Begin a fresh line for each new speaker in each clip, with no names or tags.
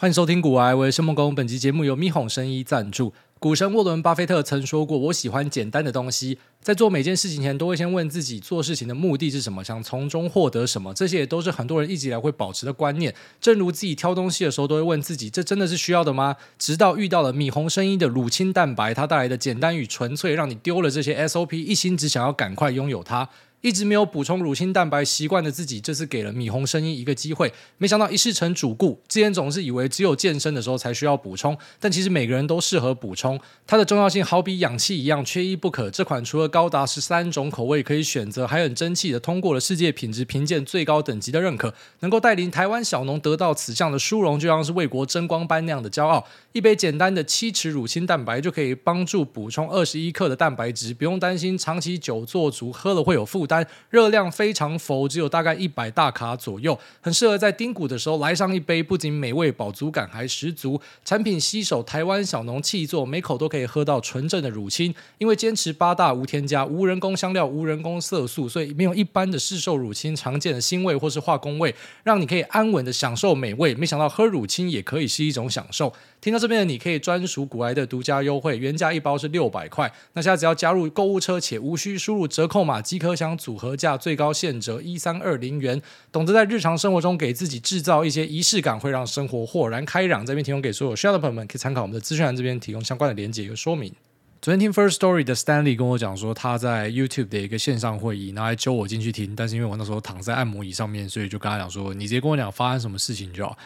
欢迎收听股癌，我是申梦工。本集节目由咪哄生医赞助。股神沃伦·巴菲特曾说过：“我喜欢简单的东西，在做每件事情前，都会先问自己做事情的目的是什么，想从中获得什么。这些也都是很多人一直以来会保持的观念。正如自己挑东西的时候，都会问自己：这真的是需要的吗？直到遇到了咪哄生衣的乳清蛋白，它带来的简单与纯粹，让你丢了这些 SOP，一心只想要赶快拥有它。”一直没有补充乳清蛋白习惯的自己，这次给了咪哄生医一个机会，没想到一试成主顾。之前总是以为只有健身的时候才需要补充，但其实每个人都适合补充。它的重要性好比氧气一样，缺一不可。这款除了高达十三种口味可以选择，还很争气的通过了世界品质评鉴最高等级的认可，能够带领台湾小农得到此项的殊荣，就像是为国争光般那样的骄傲。一杯简单的七匙乳清蛋白就可以帮助补充二十一克的蛋白质，不用担心长期久坐足喝了会有负担。热量非常浮，只有大概一百大卡左右，很适合在丁谷的时候来上一杯，不仅美味，饱足感还十足。产品吸手台湾小农气作，每口都可以喝到纯正的乳清。因为坚持八大无添加、无人工香料、无人工色素，所以没有一般的市售乳清常见的腥味或是化工味，让你可以安稳的享受美味。没想到喝乳清也可以是一种享受。听到这边的你可以专属股癌的独家优惠，原价一包是六百块，那现在只要加入购物车且无需输入折扣码即可享组合价最高现折一三二零元。懂得在日常生活中给自己制造一些仪式感，会让生活豁然开朗。这边提供给所有需要的朋友们，可以参考我们的资讯栏这边提供相关的连接和说明。昨天听 First Story 的 Stanley 跟我讲说，他在 YouTube 的一个线上会议，然后还揪我进去听，但是因为我那时候躺在按摩椅上面，所以就跟他讲说，你直接跟我讲发生什么事情就好。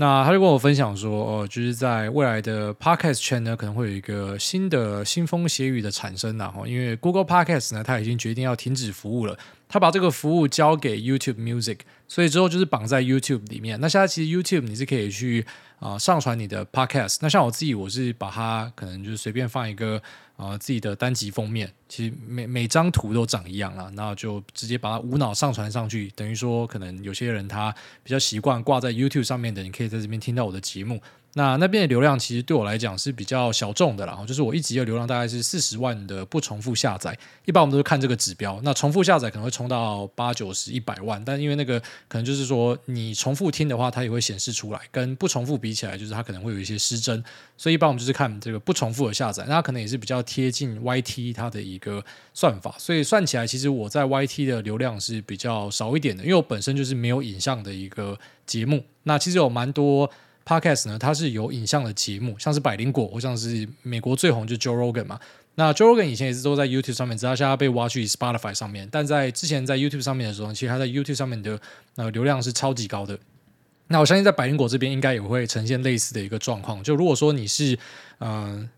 那他就跟我分享说，哦，就是在未来的 Podcast 圈呢，可能会有一个新的腥风血雨的产生呐，因为 Google Podcast 呢，它已经决定要停止服务了，他把这个服务交给 YouTube Music，所以之后就是绑在 YouTube 里面。那现在其实 YouTube 你是可以去啊、上传你的 Podcast，那像我自己，我是把它可能就是随便放一个。啊，自己的单集封面其实每每张图都长一样啦，那就直接把它无脑上传上去，等于说可能有些人他比较习惯挂在 YouTube 上面的，你可以在这边听到我的节目。那那边的流量其实对我来讲是比较小众的啦，就是我一集的流量大概是四十万的不重复下载，一般我们都是看这个指标。那重复下载可能会冲到八九十一百万，但因为那个可能就是说你重复听的话，它也会显示出来，跟不重复比起来，就是它可能会有一些失真。所以一般我们就是看这个不重复的下载，那它可能也是比较贴近 YT 它的一个算法，所以算起来其实我在 YT 的流量是比较少一点的，因为我本身就是没有影像的一个节目。那其实有蛮多。Podcast 呢，它是有影像的节目，像是百灵果，或像是美国最红就 Joe Rogan 嘛。那 Joe Rogan 以前也是都在 YouTube 上面，直到现在被挖去 Spotify 上面。但在之前在 YouTube 上面的时候，其实他在 YouTube 上面的呃流量是超级高的。那我相信在百灵果这边应该也会呈现类似的一个状况。就如果说你是嗯。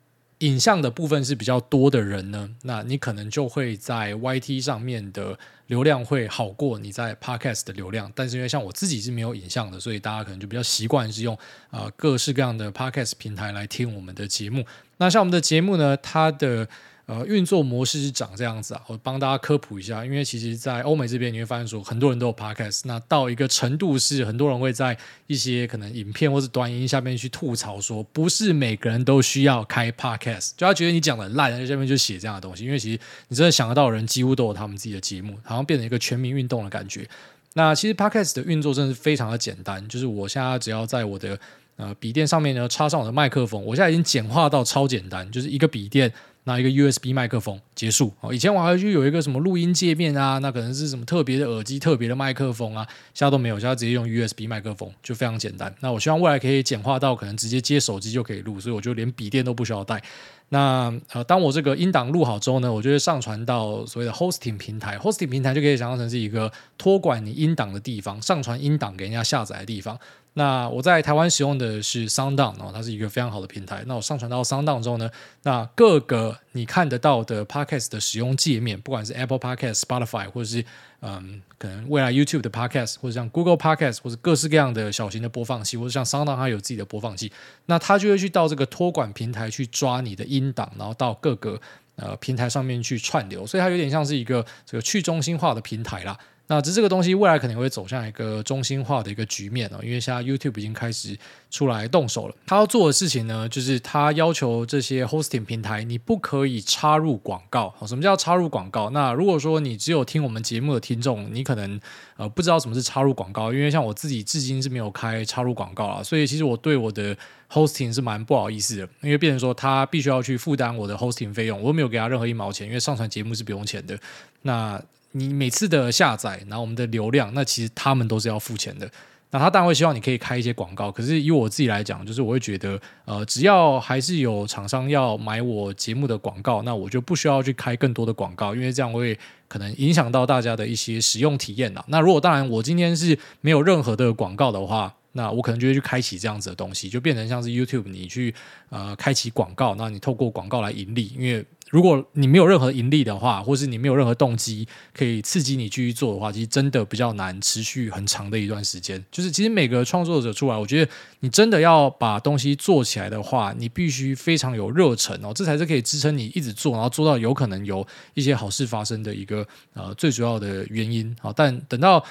影像的部分是比较多的人呢，那你可能就会在 YT 上面的流量会好过你在 Podcast 的流量。但是因为像我自己是没有影像的，所以大家可能就比较习惯是用啊、各式各样的 Podcast 平台来听我们的节目。那像我们的节目呢，它的呃，运作模式是长这样子啊，我帮大家科普一下，因为其实，在欧美这边你会发现说，很多人都有 podcast，那到一个程度是，很多人会在一些可能影片或是短音下面去吐槽说，不是每个人都需要开 podcast，就他觉得你讲的烂，在下面就写这样的东西，因为其实你真的想得到的人，几乎都有他们自己的节目，好像变成一个全民运动的感觉。那其实 podcast 的运作真的是非常的简单，就是我现在只要在我的呃笔电上面呢插上我的麦克风，我现在已经简化到超简单，就是一个笔电。拿一个 USB 麦克风结束哦。以前我还去有一个什么录音界面啊，那可能是什么特别的耳机、特别的麦克风啊，现在都没有，现在直接用 USB 麦克风就非常简单。那我希望未来可以简化到可能直接接手机就可以录，所以我就连笔电都不需要带。那呃，当我这个音档录好之后呢，我就会上传到所谓的 hosting 平台。hosting 平台就可以想象成是一个托管你音档的地方，上传音档给人家下载的地方。那我在台湾使用的是 SoundOn 哦，它是一个非常好的平台。那我上传到 SoundOn 之后呢，那各个你看得到的 Podcast 的使用界面，不管是 Apple Podcast、Spotify，或者是嗯，可能未来 YouTube 的 Podcast，或者像 Google Podcast，或者各式各样的小型的播放器，或者像 SoundOn 它有自己的播放器，那它就会去到这个托管平台去抓你的音档，然后到各个呃平台上面去串流，所以它有点像是一个这个去中心化的平台啦。那只是这个东西未来可能会走向一个中心化的一个局面哦，因为现在 YouTube 已经开始出来动手了。他要做的事情呢，就是他要求这些 hosting 平台，你不可以插入广告。什么叫插入广告？那如果说你只有听我们节目的听众，你可能呃不知道什么是插入广告，因为像我自己至今是没有开插入广告啊，所以其实我对我的 hosting 是蛮不好意思的，因为变成说他必须要去负担我的 hosting 费用，我没有给他任何一毛钱，因为上传节目是不用钱的。那你每次的下载，然后我们的流量，那其实他们都是要付钱的。那他当然会希望你可以开一些广告，可是以我自己来讲，就是我会觉得，呃，只要还是有厂商要买我节目的广告，那我就不需要去开更多的广告，因为这样会可能影响到大家的一些使用体验呐。那如果当然我今天是没有任何的广告的话，那我可能就会去开启这样子的东西，就变成像是 YouTube，你去呃开启广告，那你透过广告来盈利，因为。如果你没有任何盈利的话，或是你没有任何动机可以刺激你继续做的话，其实真的比较难持续很长的一段时间。就是其实每个创作者出来，我觉得你真的要把东西做起来的话，你必须非常有热忱哦，这才是可以支撑你一直做，然后做到有可能有一些好事发生的一个呃最主要的原因。好，但等到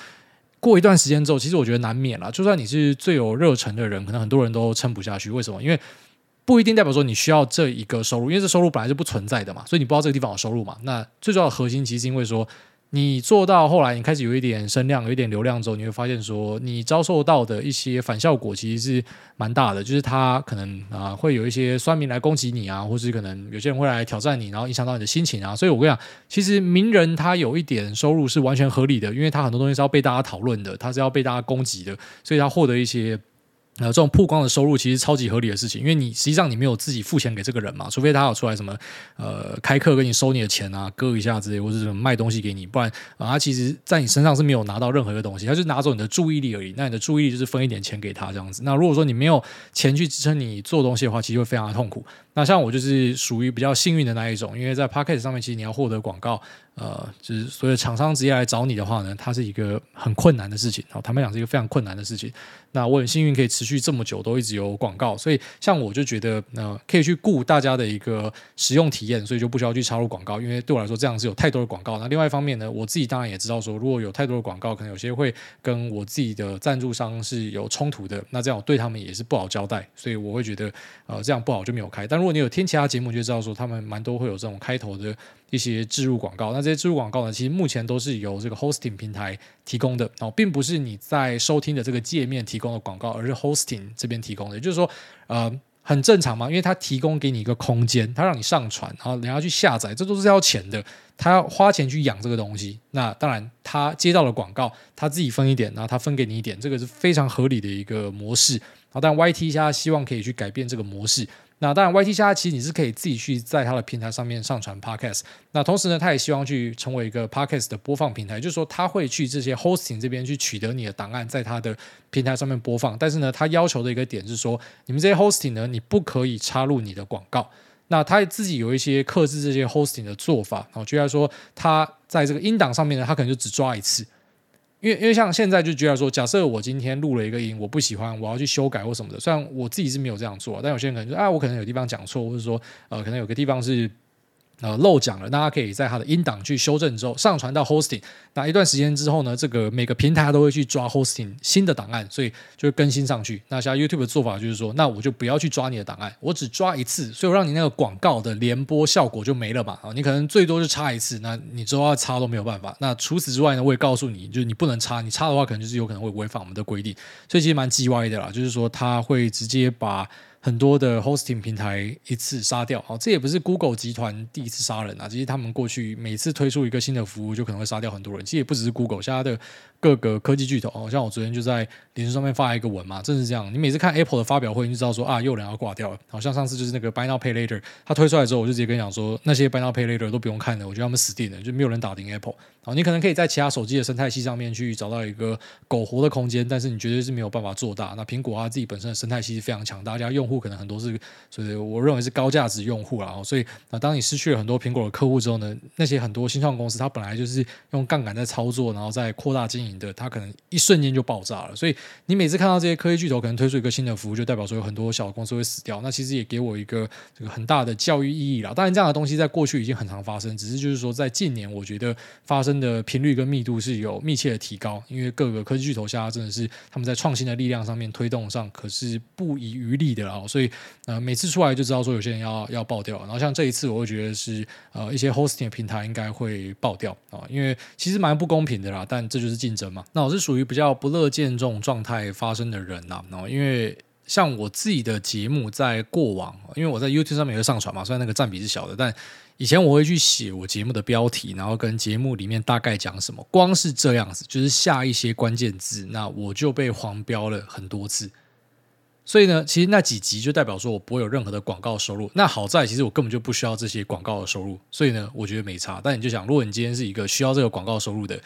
过一段时间之后，其实我觉得难免了。就算你是最有热忱的人，可能很多人都撑不下去。为什么？因为不一定代表说你需要这一个收入，因为这收入本来就不存在的嘛，所以你不知道这个地方有收入嘛。那最重要的核心其实是因为说，你做到后来，你开始有一点声量，有一点流量之后，你会发现说，你遭受到的一些反效果其实是蛮大的，就是他可能啊会有一些酸民来攻击你啊，或是可能有些人会来挑战你，然后影响到你的心情啊。所以我跟你讲，其实名人他有一点收入是完全合理的，因为他很多东西是要被大家讨论的，他是要被大家攻击的，所以他获得一些。呃，这种曝光的收入其实超级合理的事情，因为你实际上你没有自己付钱给这个人嘛，除非他有出来什么呃开课跟你收你的钱啊，割一下之类，或者是什么卖东西给你，不然啊，他其实在你身上是没有拿到任何一个东西，他就拿走你的注意力而已。那你的注意力就是分一点钱给他这样子。那如果说你没有钱去支撑你做东西的话，其实会非常的痛苦。那像我就是属于比较幸运的那一种，因为在 Podcast 上面，其实你要获得广告。呃，就是所有厂商直接来找你的话呢，它是一个很困难的事情。哦，坦白讲是一个非常困难的事情。那我很幸运可以持续这么久都一直有广告，所以像我就觉得，呃，可以去顾大家的一个使用体验，所以就不需要去插入广告，因为对我来说这样是有太多的广告。那另外一方面呢，我自己当然也知道说，如果有太多的广告，可能有些会跟我自己的赞助商是有冲突的，那这样我对他们也是不好交代，所以我会觉得，呃，这样不好就没有开。但如果你有听其他节目，就知道说他们蛮多会有这种开头的。一些置入广告，那这些置入广告呢，其实目前都是由这个 hosting 平台提供的哦，并不是你在收听的这个界面提供的广告，而是 hosting 这边提供的。也就是说，呃，很正常嘛，因为它提供给你一个空间，它让你上传，然后人家去下载，这都是要钱的，他要花钱去养这个东西。那当然，他接到了广告，他自己分一点，然后他分给你一点，这个是非常合理的一个模式。好，但 YT 现在希望可以去改变这个模式。那当然，YT 下其实你是可以自己去在它的平台上面上传 Podcast。那同时呢，它也希望去成为一个 Podcast 的播放平台，就是说它会去这些 Hosting 这边去取得你的档案，在它的平台上面播放。但是呢，它要求的一个点是说，你们这些 Hosting 呢，你不可以插入你的广告。那它自己有一些克制这些 Hosting 的做法，然后就来说，它在这个音档上面呢，它可能就只抓一次。因为因为像现在就觉得说，假设我今天录了一个音，我不喜欢，我要去修改或什么的。虽然我自己是没有这样做，但有些人可能说啊，我可能有地方讲错，或者说呃，可能有个地方是。呃，漏讲了，大家可以在它的音档去修正之后，上传到 hosting。那一段时间之后呢，这个每个平台都会去抓 hosting 新的档案，所以就会更新上去。那像 YouTube 的做法就是说，那我就不要去抓你的档案，我只抓一次，所以我让你那个广告的连播效果就没了嘛。啊，你可能最多就插一次，那你之后要插都没有办法。那除此之外呢，我也告诉你，就是你不能插，你插的话可能就是有可能会违反我们的规定。所以其实蛮鸡歪的啦，就是说他会直接把。很多的 hosting 平台一次杀掉，好，这也不是 Google 集团第一次杀人啊。其实他们过去每次推出一个新的服务，就可能会杀掉很多人。其实也不只是 Google，其他的各个科技巨头，哦，像我昨天就在脸书上面发了一个文嘛，正是这样。你每次看 Apple 的发表会，你就知道说啊，又有人要挂掉了。好像上次就是那个 Buy Now Pay Later，他推出来之后，我就直接跟你讲说，那些 Buy Now Pay Later 都不用看了，我觉得他们死定了，就没有人打赢 Apple。好，你可能可以在其他手机的生态系上面去找到一个苟活的空间，但是你绝对是没有办法做大。那苹果它自己本身的生态系是非常强大，家用户可能很多是。所以我认为是高价值用户啦，所以那，当你失去了很多苹果的客户之后呢，那些很多新创公司，它本来就是用杠杆在操作，然后再扩大经营的，它可能一瞬间就爆炸了。所以你每次看到这些科技巨头可能推出一个新的服务，就代表说有很多小公司会死掉。那其实也给我一个这个很大的教育意义了。当然，这样的东西在过去已经很常发生，只是就是说在近年，我觉得发生的频率跟密度是有密切的提高。因为各个科技巨头现在真的是他们在创新的力量上面推动上可是不遗余力的啦。所以呃，每次出来就知道说有些人要要爆掉。然后像这一次，我会觉得是呃一些 hosting 的平台应该会爆掉啊，因为其实蛮不公平的啦。但这就是竞争嘛。那我是属于比较不乐见这种状态发生的人呐。然后因为像我自己的节目在过往，因为我在 YouTube 上面会上传嘛，虽然那个占比是小的，但以前我会去写我节目的标题，然后跟节目里面大概讲什么。光是这样子，就是下一些关键字，那我就被黄标了很多次。所以呢，其实那几集就代表说我不会有任何的广告收入。那好在，其实我根本就不需要这些广告的收入。所以呢，我觉得没差。但你就想，如果你今天是一个需要这个广告收入的。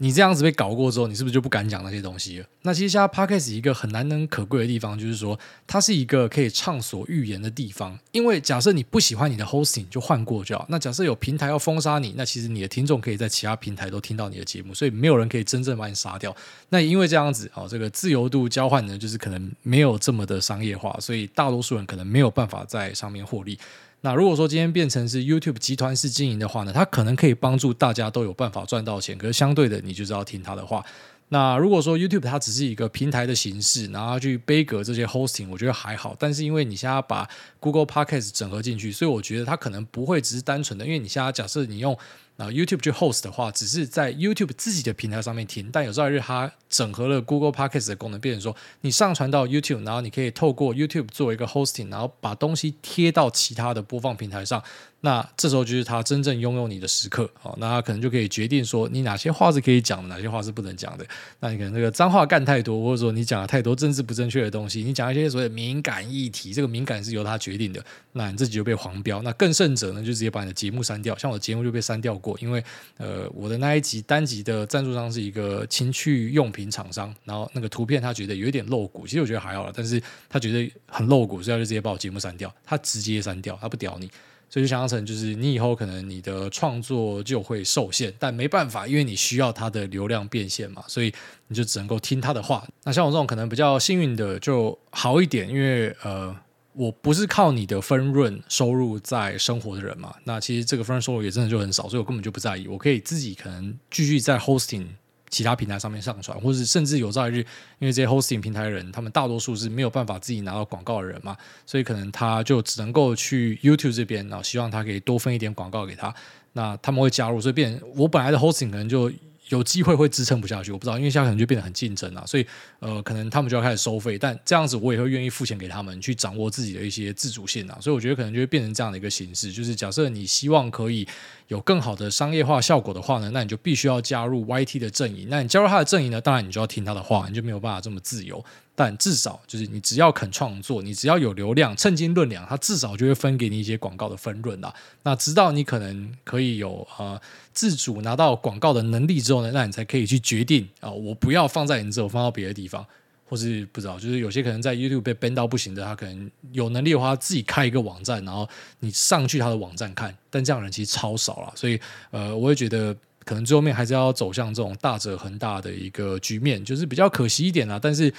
你这样子被搞过之后，你是不是就不敢讲那些东西了？那其实现在 Podcast 一个很难能可贵的地方，就是说它是一个可以畅所欲言的地方。因为假设你不喜欢你的 hosting，就换过就好。那假设有平台要封杀你，那其实你的听众可以在其他平台都听到你的节目，所以没有人可以真正把你杀掉。那因为这样子，哦，这个自由度交换呢，就是可能没有这么的商业化，所以大多数人可能没有办法在上面获利。那如果说今天变成是 YouTube 集团式经营的话呢，它可能可以帮助大家都有办法赚到钱，可是相对的，你就是要听他的话。那如果说 YouTube 它只是一个平台的形式，然后去背隔这些 hosting，我觉得还好。但是因为你现在把 Google Podcast 整合进去，所以我觉得它可能不会只是单纯的，因为你现在假设你用。那 YouTube 去 host 的话，只是在 YouTube 自己的平台上面听，但有朝一日它整合了 Google Podcast 的功能，变成说你上传到 YouTube，然后你可以透过 YouTube 作为一个 hosting，然后把东西贴到其他的播放平台上。那这时候就是它真正拥有你的时刻哦，那它可能就可以决定说你哪些话是可以讲的，哪些话是不能讲的。那你可能这个脏话干太多，或者说你讲了太多政治不正确的东西，你讲一些所谓敏感议题，这个敏感是由他决决定的，那你自己就被黄标。那更甚者呢，就直接把你的节目删掉。像我的节目就被删掉过，因为呃我的那一集单集的赞助商是一个情趣用品厂商，然后那个图片他觉得有一点露骨，其实我觉得还好了，但是他觉得很露骨，所以他就直接把我节目删掉。他直接删掉，他不屌你。所以就想象成，就是你以后可能你的创作就会受限，但没办法，因为你需要它的流量变现嘛，所以你就只能够听他的话。那像我这种可能比较幸运的就好一点，因为呃，我不是靠你的分润收入在生活的人嘛。那其实这个分润收入也真的就很少，所以我根本就不在意，我可以自己可能继续在 hosting。其他平台上面上传，或者是甚至有朝一日，因为这些 hosting 平台的人，他们大多数是没有办法自己拿到广告的人嘛，所以可能他就只能够去 YouTube 这边，然后希望他可以多分一点广告给他，那他们会加入，所以变我本来的 hosting 可能就。有机会会支撑不下去，我不知道，因为现在可能就变得很竞争了，所以呃，可能他们就要开始收费，但这样子我也会愿意付钱给他们去掌握自己的一些自主性啊，所以我觉得可能就会变成这样的一个形式，就是假设你希望可以有更好的商业化效果的话呢，那你就必须要加入 YT 的阵营，那你加入他的阵营呢，当然你就要听他的话，你就没有办法这么自由。但至少就是你只要肯创作，你只要有流量，称斤论两，他至少就会分给你一些广告的分润啦。那直到你可能可以有呃自主拿到广告的能力之后呢，那你才可以去决定啊、我不要放在你这，我放到别的地方，或是不知道，就是有些可能在 YouTube 被 ban 到不行的，他可能有能力的话，自己开一个网站，然后你上去他的网站看。但这样的人其实超少了，所以呃，我也觉得可能最后面还是要走向这种大者恒大的一个局面，就是比较可惜一点啦。但是。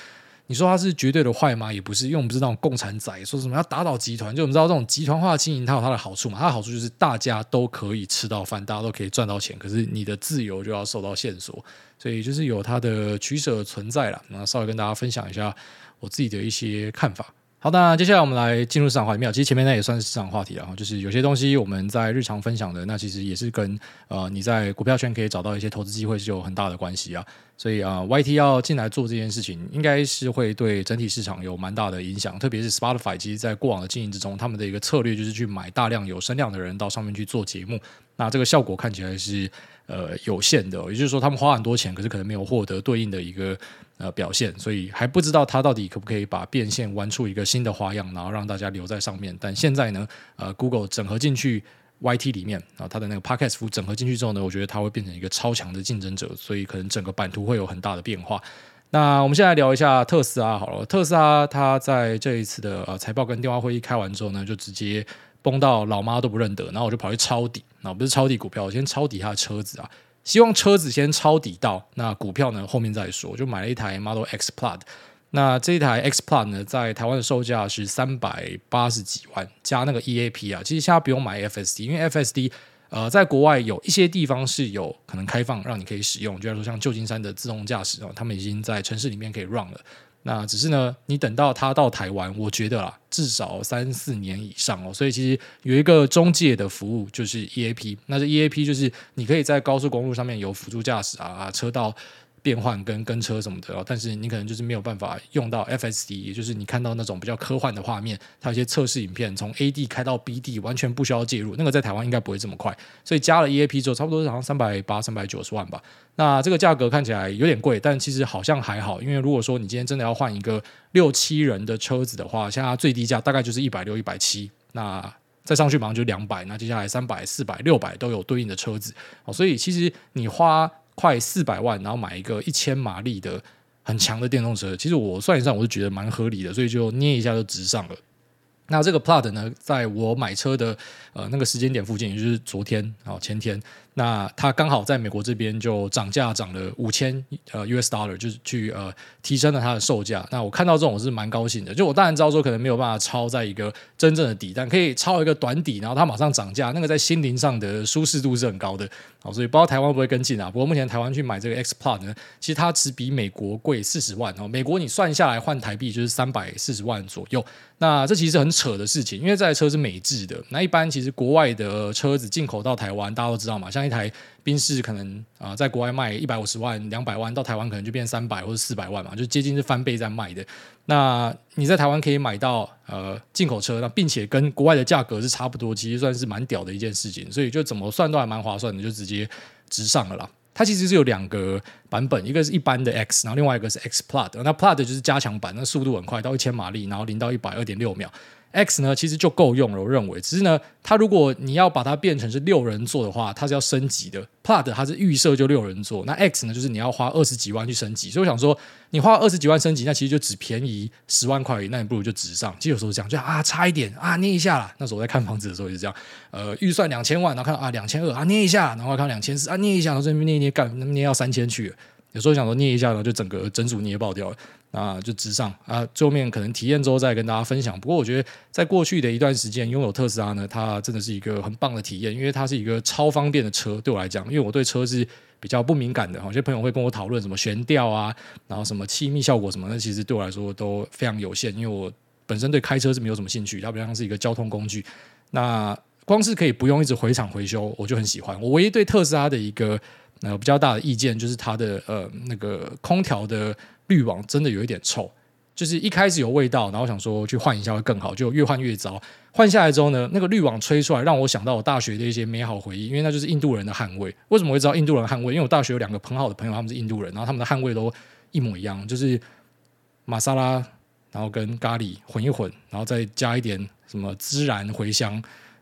你说他是绝对的坏吗？也不是，因为我们不是那种共产仔，说什么要打倒集团，就我们知道这种集团化经营，它有它的好处嘛。它的好处就是大家都可以吃到饭，大家都可以赚到钱，可是你的自由就要受到限缩，所以就是有它的取舍存在了。那稍微跟大家分享一下我自己的一些看法。好，那接下来我们来进入市场话题。没有，其实前面那也算是市场话题了。就是有些东西我们在日常分享的，那其实也是跟呃你在股票圈可以找到一些投资机会是有很大的关系啊。所以啊，，YT 要进来做这件事情，应该是会对整体市场有蛮大的影响。特别是 Spotify，其实在过往的经营之中，他们的一个策略就是去买大量有声量的人到上面去做节目。那这个效果看起来是呃有限的，也就是说他们花很多钱，可是可能没有获得对应的一个。呃，表现，所以还不知道他到底可不可以把变现玩出一个新的花样，然后让大家留在上面。但现在呢，呃，Google 整合进去 YT 里面啊，它的那个 Podcast 服务整合进去之后呢，我觉得它会变成一个超强的竞争者，所以可能整个版图会有很大的变化。那我们现在聊一下特斯拉好了，特斯拉它在这一次的呃财报跟电话会议开完之后呢，就直接。崩到老妈都不认得，然后我就跑去抄底，那不是抄底股票，我先抄底他的车子啊。希望车子先抄底到，那股票呢后面再说。就买了一台 Model X Plaid，那这一台 X Plaid 呢，在台湾的售价是三百八十几万，加那个 EAP 啊，其实现在不用买 FSD，因为 FSD 呃，在国外有一些地方是有可能开放让你可以使用，就像说像旧金山的自动驾驶啊，他们已经在城市里面可以 run 了。那只是呢，你等到它到台湾，我觉得啦，至少三四年以上哦。所以其实有一个中介的服务，就是 EAP。那这 EAP 就是你可以在高速公路上面有辅助驾驶啊，车道。变换跟跟车什么的，但是你可能就是没有办法用到 FSD，也就是你看到那种比较科幻的画面，它有些测试影片从 A D 开到 B D，完全不需要介入，那个在台湾应该不会这么快，所以加了 EAP 之后，差不多好像三百八、三百九十万吧。那这个价格看起来有点贵，但其实好像还好，因为如果说你今天真的要换一个六七人的车子的话，现在最低价大概就是一百六、一百七，那再上去马上就两百，那接下来三百、四百、六百都有对应的车子哦，所以其实你花。快四百万，然后买一个一千马力的很强的电动车，其实我算一算，我是觉得蛮合理的，所以就捏一下就直上了。那这个 Plaid 呢，在我买车的呃那个时间点附近，也就是昨天啊前天。那它刚好在美国这边就涨价涨了五千呃 US dollar，就是去呃提升了它的售价。那我看到这种我是蛮高兴的。就我当然知道说可能没有办法抄在一个真正的底，但可以抄一个短底，然后它马上涨价，那个在心灵上的舒适度是很高的。好，所以不知道台湾会不会跟进啊？不过目前台湾去买这个 X Plus 呢，其实它只比美国贵四十万哦。美国你算下来换台币就是三百四十万左右。那这其实很扯的事情，因为这台车是美制的。那一般其实国外的车子进口到台湾，大家都知道嘛，像一台。宾士可能啊、在国外卖一百五十万、两百万，到台湾可能就变三百或者四百万嘛，就接近是翻倍在卖的。那你在台湾可以买到呃进口车，那并且跟国外的价格是差不多，其实算是蛮屌的一件事情。所以就怎么算都还蛮划算的，就直接直上了啦。它其实是有两个版本，一个是一般的 X，然后另外一个是 X Plus。那 Plus 就是加强版，那速度很快，到一千马力，然后零到一百二点六秒。X 呢，其实就够用了，我认为。只是呢，它如果你要把它变成是六人座的话，它是要升级的。Plaid 它是预设就六人座，那 X 呢，就是你要花二十几万去升级。所以我想说，你花二十几万升级，那其实就只便宜十万块而已，那你不如就直上。其实有时候这样，就啊差一点啊捏一下啦。那时候我在看房子的时候也是这样，呃，预算两千万，然后看到啊两千二啊捏一下，然后看两千四啊捏一下，然后这边捏一捏干，捏要三千去。有时候想说捏一下，然后就整个整组捏爆掉了。啊，就直上啊！最后面可能体验之后再跟大家分享。不过我觉得，在过去的一段时间，拥有特斯拉呢，它真的是一个很棒的体验，因为它是一个超方便的车。对我来讲，因为我对车是比较不敏感的，有些朋友会跟我讨论什么悬吊啊，然后什么气密效果什么，那其实对我来说都非常有限，因为我本身对开车是没有什么兴趣，它比较像是一个交通工具。那光是可以不用一直回厂维修，我就很喜欢。我唯一对特斯拉的一个呃比较大的意见，就是它的呃那个空调的。滤网真的有一点臭，就是一开始有味道，然后想说去换一下会更好，就越换越糟。换下来之后呢，那个滤网吹出来，让我想到我大学的一些美好回忆，因为那就是印度人的汗味。为什么会知道印度人汗味？因为我大学有两个很好的朋友，他们是印度人，然后他们的汗味都一模一样，就是玛莎拉，然后跟咖喱混一混，然后再加一点什么孜然茴香。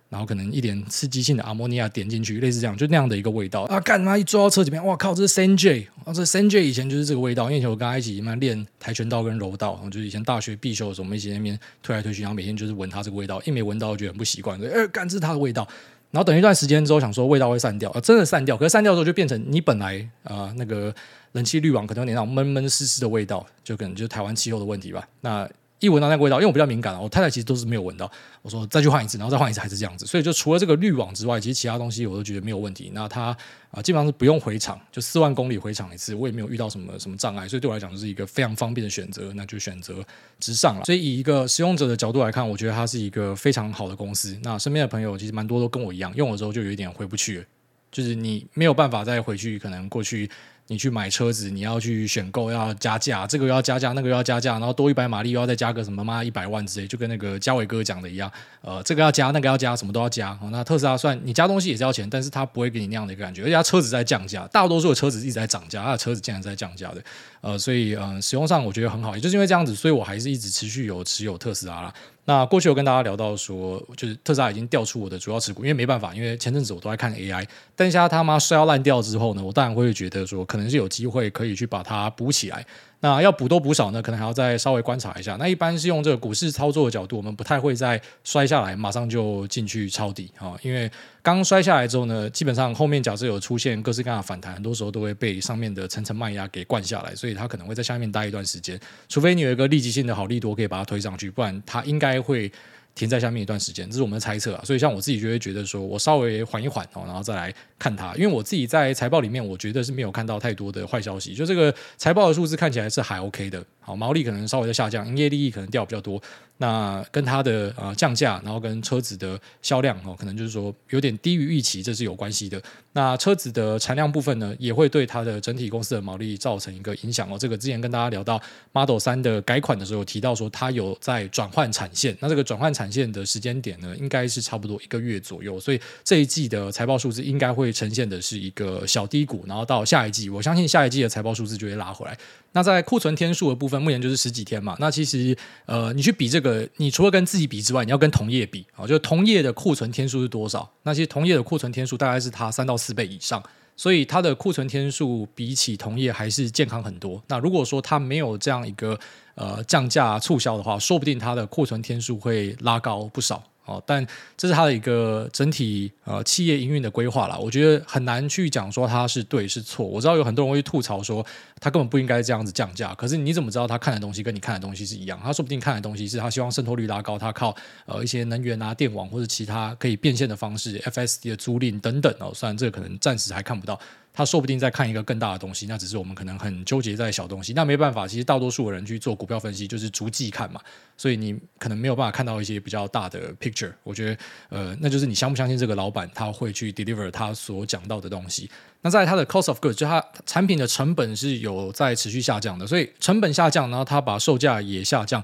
然后可能一点刺激性的阿摩尼亚点进去，类似这样，就那样的一个味道啊！干嘛一坐到车里面，哇靠，这是 Sanj，啊！这 Sanj 以前就是这个味道，因为以前我跟他一起嘛练跆拳道跟柔道，然后就是以前大学必修的时候，我们一起那边推来推去，然后每天就是闻他这个味道，一没闻到就觉得很不习惯，哎，干这是他的味道。然后等一段时间之后，想说味道会散掉，啊，真的散掉。可是散掉之后就变成你本来啊、那个冷气滤网可能有点那种闷闷湿湿的味道，就可能就台湾气候的问题吧。那一闻到那个味道，因为我比较敏感，我太太其实都是没有闻到。我说再去换一次，然后再换一次还是这样子。所以就除了这个滤网之外，其实其他东西我都觉得没有问题。那它啊基本上是不用回厂，就四万公里回厂一次，我也没有遇到什么什么障碍，所以对我来讲就是一个非常方便的选择。那就选择直上了。所以以一个使用者的角度来看，我觉得它是一个非常好的公司。那身边的朋友其实蛮多都跟我一样，用了之后就有一点回不去，就是你没有办法再回去，可能过去。你去买车子，你要去选购，要加价，这个要加价，那个要加价，然后多一百马力又要再加个什么妈一百万之类，就跟那个嘉伟哥讲的一样，呃，这个要加，那个要加，什么都要加。那特斯拉算你加东西也是要钱，但是它不会给你那样的一个感觉，而且它车子在降价，大多数的车子一直在涨价，它的车子竟然在降价的，呃，所以呃，使用上我觉得很好，也就是因为这样子，所以我还是一直持续有持有特斯拉啦。那过去有跟大家聊到说，就是特斯拉已经调出我的主要持股，因为没办法，因为前阵子我都在看 AI，但现在他妈摔到烂掉之后呢，我当然会觉得说，可能是有机会可以去把它补起来。那要补多补少呢，可能还要再稍微观察一下。那一般是用这个股市操作的角度，我们不太会再摔下来马上就进去抄底啊，因为刚摔下来之后呢，基本上后面假设有出现各式各样的反弹，很多时候都会被上面的层层卖压给灌下来，所以它可能会在下面待一段时间，除非你有一个立即性的好利多可以把它推上去，不然它应该会。停在下面一段时间，这是我们的猜测啊。所以像我自己就会觉得说，我稍微缓一缓哦，然后再来看它。因为我自己在财报里面，我觉得是没有看到太多的坏消息。就这个财报的数字看起来是还 OK 的。好，毛利可能稍微的下降，营业利益可能掉比较多。那跟它的呃降价，然后跟车子的销量哦，可能就是说有点低于预期，这是有关系的。那车子的产量部分呢，也会对它的整体公司的毛利造成一个影响哦。这个之前跟大家聊到 Model 3的改款的时候，提到说它有在转换产线。那这个转换产线的时间点呢，应该是差不多一个月左右。所以这一季的财报数字应该会呈现的是一个小低谷。然后到下一季，我相信下一季的财报数字就会拉回来。那在库存天数的部分，目前就是十几天嘛。那其实呃，你去比这个，你除了跟自己比之外，你要跟同业比啊，就同业的库存天数是多少？那其实同业的库存天数大概是它三到四倍以上，所以它的库存天数比起同业还是健康很多。那如果说它没有这样一个呃降价促销的话，说不定它的库存天数会拉高不少。哦，但这是它的一个整体呃企业营运的规划啦，我觉得很难去讲说它是对是错。我知道有很多人会吐槽说他根本不应该这样子降价，可是你怎么知道他看的东西跟你看的东西是一样？他说不定看的东西是他希望渗透率拉高，他靠呃一些能源啊、电网或者其他可以变现的方式，FSD 的租赁等等哦。虽然这个可能暂时还看不到。他说不定在看一个更大的东西，那只是我们可能很纠结在小东西，那没办法。其实大多数的人去做股票分析就是逐季看嘛，所以你可能没有办法看到一些比较大的 picture。我觉得，呃，那就是你相不相信这个老板他会去 deliver 他所讲到的东西。那在他的 cost of goods，就他产品的成本是有在持续下降的，所以成本下降，然后他把售价也下降。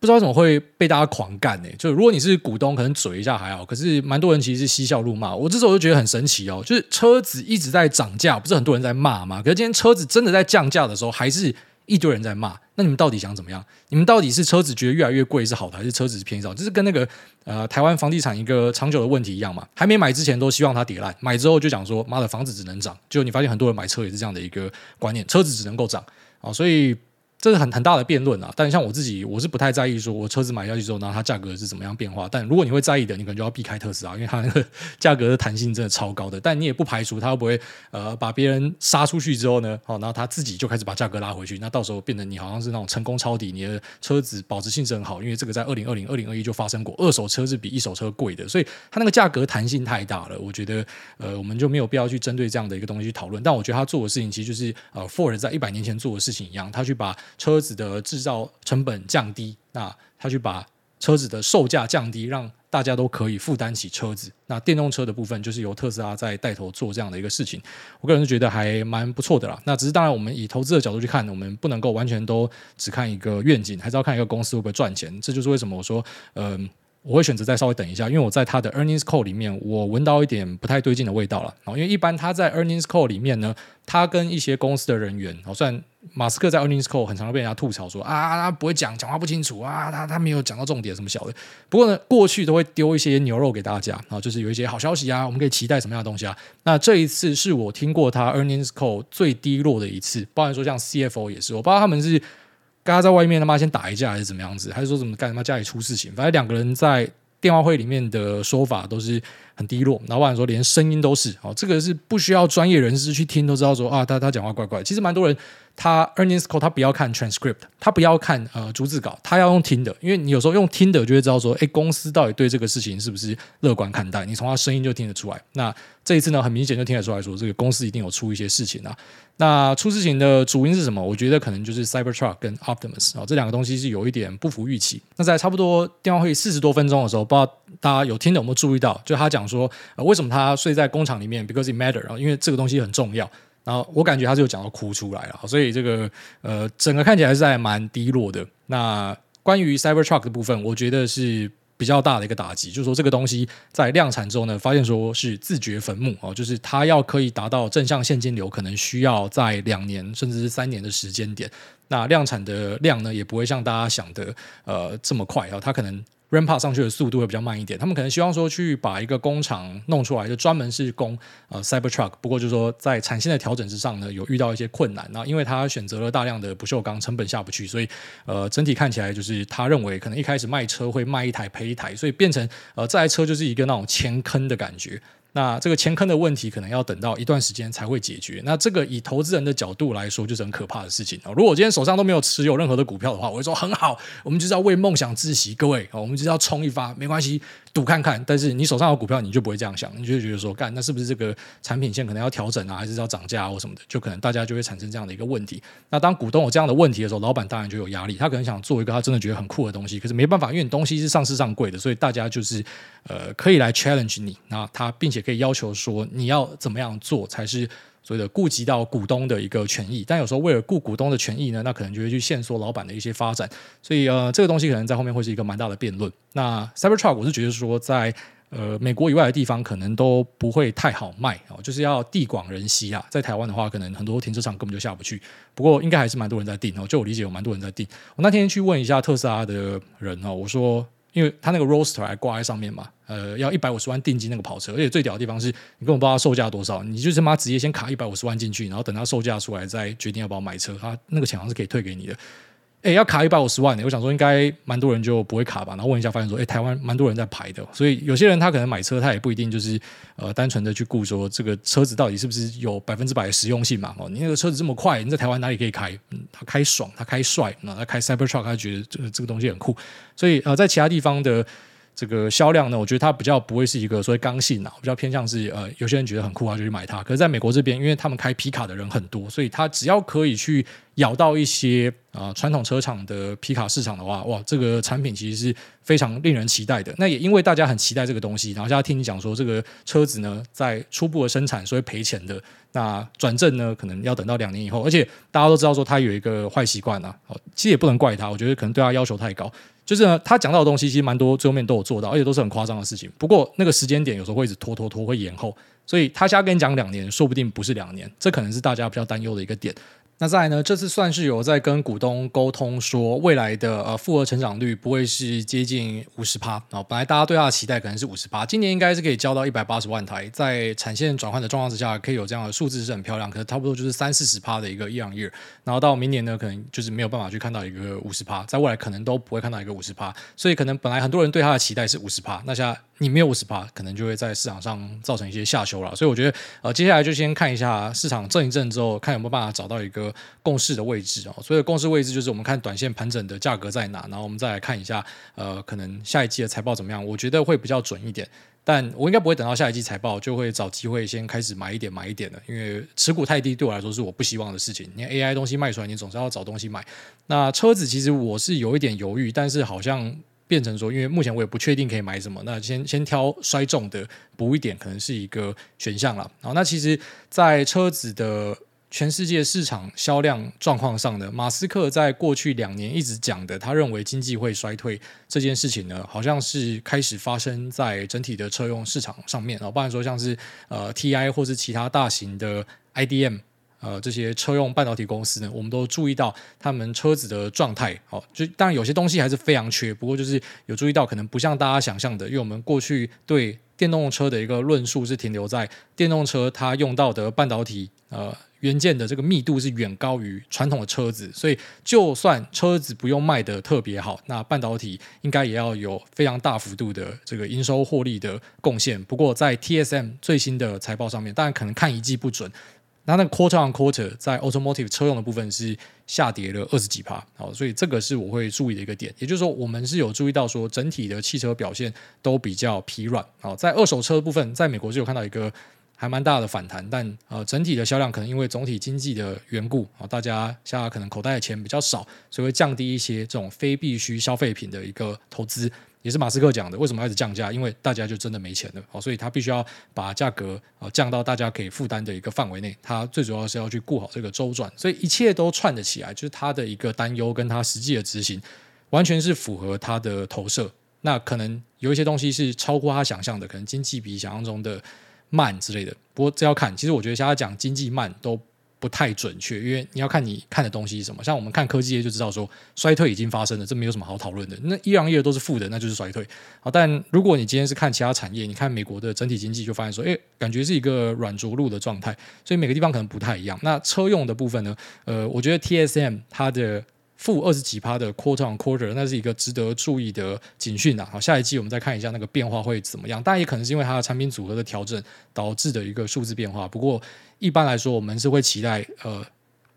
不知道怎么会被大家狂干呢？就如果你是股东，可能嘴一下还好，可是蛮多人其实是嬉笑怒骂。我这时候就觉得很神奇哦，就是车子一直在涨价，不是很多人在骂吗？可是今天车子真的在降价的时候，还是一堆人在骂。那你们到底想怎么样？你们到底是车子觉得越来越贵是好的，还是车子是便宜少？就是跟那个呃台湾房地产一个长久的问题一样嘛。还没买之前都希望它跌烂，买之后就讲说妈的房子只能涨。就你发现很多人买车也是这样的一个观念，车子只能够涨啊，所以。这是很很大的辩论啊，但像我自己，我是不太在意说我车子买下去之后，然后它价格是怎么样变化。但如果你会在意的，你可能就要避开特斯拉，因为它那个价格的弹性真的超高的。但你也不排除它会不会呃把别人杀出去之后呢，好，然后它自己就开始把价格拉回去。那到时候变得你好像是那种成功抄底，你的车子保值性是很好，因为这个在二零二零、二零二一就发生过，二手车是比一手车贵的，所以它那个价格弹性太大了。我觉得呃我们就没有必要去针对这样的一个东西去讨论。但我觉得他做的事情其实就是呃 Ford 在一百年前做的事情一样，他去把车子的制造成本降低，那他去把车子的售价降低，让大家都可以负担起车子。那电动车的部分就是由特斯拉在带头做这样的一个事情，我个人是觉得还蛮不错的啦。那只是当然，我们以投资的角度去看，我们不能够完全都只看一个愿景，还是要看一个公司会不会赚钱。这就是为什么我说，嗯、呃。我会选择再稍微等一下，因为我在他的 earnings call 里面，我闻到一点不太对劲的味道了。因为一般他在 earnings call 里面呢，他跟一些公司的人员，哦，虽然马斯克在 earnings call 很常被人家吐槽说啊，他不会讲，讲话不清楚啊，他他没有讲到重点什么小的。不过呢，过去都会丢一些牛肉给大家，然后就是有一些好消息啊，我们可以期待什么样的东西啊。那这一次是我听过他 earnings call 最低落的一次，包含说像 CFO 也是，我不知道他们是跟他在外面他妈先打一架还是怎么样子，还是说怎么干什么家里出事情，反正两个人在。电话会里面的说法都是很低落，老板说连声音都是哦，这个是不需要专业人士去听都知道说啊，他他讲话怪怪。其实蛮多人他 earnings call 他不要看 transcript，他不要看呃逐字稿，他要用听的，因为你有时候用听的就会知道说，哎，公司到底对这个事情是不是乐观看待，你从他声音就听得出来。那这一次呢，很明显就听得出来说，这个公司一定有出一些事情啊。那出事情的主因是什么？我觉得可能就是 Cybertruck 跟 Optimus 啊，这两个东西是有一点不符预期。那在差不多电话会四十多分钟的时候，不知道大家有听的有没有注意到？就他讲说，呃，为什么他睡在工厂里面？Because it matter 啊，因为这个东西很重要。然后我感觉他是有讲到哭出来了，所以这个呃，整个看起来是在蛮低落的。那关于 Cybertruck 的部分，我觉得是。比较大的一个打击，就是说这个东西在量产之后呢，发现说是自掘坟墓哦，就是它要可以达到正向现金流，可能需要在两年甚至是三年的时间点。那量产的量呢，也不会像大家想的呃这么快啊，它可能 ramp up 上去的速度会比较慢一点。他们可能希望说去把一个工厂弄出来，就专门是供呃 Cybertruck。不过就是说在产线的调整之上呢，有遇到一些困难。那因为他选择了大量的不锈钢，成本下不去，所以呃整体看起来就是他认为可能一开始卖车会卖一台赔一台，所以变成呃这台车就是一个那种前坑的感觉。那这个钱坑的问题可能要等到一段时间才会解决。那这个以投资人的角度来说，就是很可怕的事情啊！如果我今天手上都没有持有任何的股票的话，我会说很好，我们就是要为梦想窒息，各位，我们就是要冲一发，没关系。赌看看，但是你手上有股票，你就不会这样想，你就觉得说，干，那是不是这个产品线可能要调整啊，还是要涨价啊，或什么的？就可能大家就会产生这样的一个问题。那当股东有这样的问题的时候，老板当然就有压力，他可能想做一个他真的觉得很酷的东西，可是没办法，因为你东西是上市上贵的，所以大家就是呃可以来 challenge 你，那他并且可以要求说你要怎么样做才是。所谓的顾及到股东的一个权益，但有时候为了顾股东的权益呢，那可能就会去限缩老板的一些发展。所以呃，这个东西可能在后面会是一个蛮大的辩论。那 Cybertruck 我是觉得说在呃美国以外的地方可能都不会太好卖哦，就是要地广人稀啊。在台湾的话，可能很多停车场根本就下不去。不过应该还是蛮多人在订哦，就我理解有蛮多人在订。我那天去问一下特斯拉的人哦，我说。因为他那个 roster 还挂在上面嘛，呃，要一百五十万定金那个跑车，而且最屌的地方是你根本不知道它售价多少，你就是妈直接先卡一百五十万进去，然后等它售价出来再决定要不要买车，他那个钱好像是可以退给你的。哎，要卡一百五十万呢，我想说应该蛮多人就不会卡吧。然后问一下，发现说，哎，台湾蛮多人在排的，所以有些人他可能买车，他也不一定就是呃单纯的去顾说这个车子到底是不是有百分之百的实用性嘛。哦，你那个车子这么快，你在台湾哪里可以开？嗯，他开爽，他开帅，那他开 Cybertruck，他觉得这个这个东西很酷。所以呃，在其他地方的。这个销量呢，我觉得它比较不会是一个所谓刚性啊，比较偏向是呃，有些人觉得很酷啊，就去买它。可是在美国这边，因为他们开皮卡的人很多，所以他只要可以去咬到一些啊、传统车厂的皮卡市场的话，哇，这个产品其实是非常令人期待的。那也因为大家很期待这个东西，然后现在听你讲说这个车子呢，在初步的生产所以赔钱的，那转正呢可能要等到两年以后，而且大家都知道说他有一个坏习惯啊，其实也不能怪他，我觉得可能对他要求太高。就是呢，他讲到的东西其实蛮多，最后面都有做到，而且都是很夸张的事情。不过那个时间点有时候会一直拖拖拖，会延后，所以他瞎跟你讲两年，说不定不是两年，这可能是大家比较担忧的一个点。那再来呢？这次算是有在跟股东沟通，说未来的呃复合成长率不会是接近五十趴啊。本来大家对它的期待可能是五十趴，今年应该是可以交到一百八十万台，在产线转换的状况之下，可以有这样的数字是很漂亮，可是差不多就是三四十趴的一个 year on year。然后到明年呢，可能就是没有办法去看到一个五十趴，在未来可能都不会看到一个五十趴，所以可能本来很多人对它的期待是五十趴，那现在。你没有五十趴，可能就会在市场上造成一些下修了。所以我觉得，呃，接下来就先看一下市场震一震之后，看有没有办法找到一个共识的位置哦。所以共识位置就是我们看短线盘整的价格在哪，然后我们再来看一下，呃，可能下一季的财报怎么样？我觉得会比较准一点。但我应该不会等到下一季财报就会找机会先开始买一点买一点的，因为持股太低对我来说是我不希望的事情。你 AI 东西卖出来，你总是要找东西买。那车子其实我是有一点犹豫，但是好像。变成说，因为目前我也不确定可以买什么，那先先挑衰重的补一点，可能是一个选项了。好，那其实，在车子的全世界市场销量状况上呢，马斯克在过去两年一直讲的，他认为经济会衰退这件事情呢，好像是开始发生在整体的车用市场上面啊，不然说像是呃 TI 或是其他大型的 IDM。呃，这些车用半导体公司呢，我们都注意到他们车子的状态。好，就当然有些东西还是非常缺，不过就是有注意到，可能不像大家想象的，因为我们过去对电动车的一个论述是停留在电动车它用到的半导体呃元件的这个密度是远高于传统的车子，所以就算车子不用卖得特别好，那半导体应该也要有非常大幅度的这个营收获利的贡献。不过在 TSM 最新的财报上面，当然可能看一季不准。那那 quarter on quarter 在 automotive 车用的部分是下跌了二十几趴，好，所以这个是我会注意的一个点。也就是说，我们是有注意到说整体的汽车表现都比较疲软。好，在二手车部分，在美国是有看到一个还蛮大的反弹，但呃整体的销量可能因为总体经济的缘故啊，大家现在可能口袋的钱比较少，所以会降低一些这种非必需消费品的一个投资。也是马斯克讲的，为什么开始降价？因为大家就真的没钱了，好，所以他必须要把价格啊降到大家可以负担的一个范围内。他最主要是要去顾好这个周转，所以一切都串得起来，就是他的一个担忧跟他实际的执行，完全是符合他的投射。那可能有一些东西是超过他想象的，可能经济比想象中的慢之类的。不过这要看，其实我觉得现在讲经济慢都不太准确，因为你要看你看的东西是什么。像我们看科技业就知道说衰退已经发生了，这没有什么好讨论的。那一行业都是负的，那就是衰退。好，但如果你今天是看其他产业，你看美国的整体经济，就发现说，诶，感觉是一个软着陆的状态。所以每个地方可能不太一样。那车用的部分呢？呃，我觉得 TSM 它的。负二十几趴的 quarter on quarter，那是一个值得注意的警讯呐。好，下一季我们再看一下那个变化会怎么样。当然也可能是因为它的产品组合的调整导致的一个数字变化。不过一般来说，我们是会期待呃。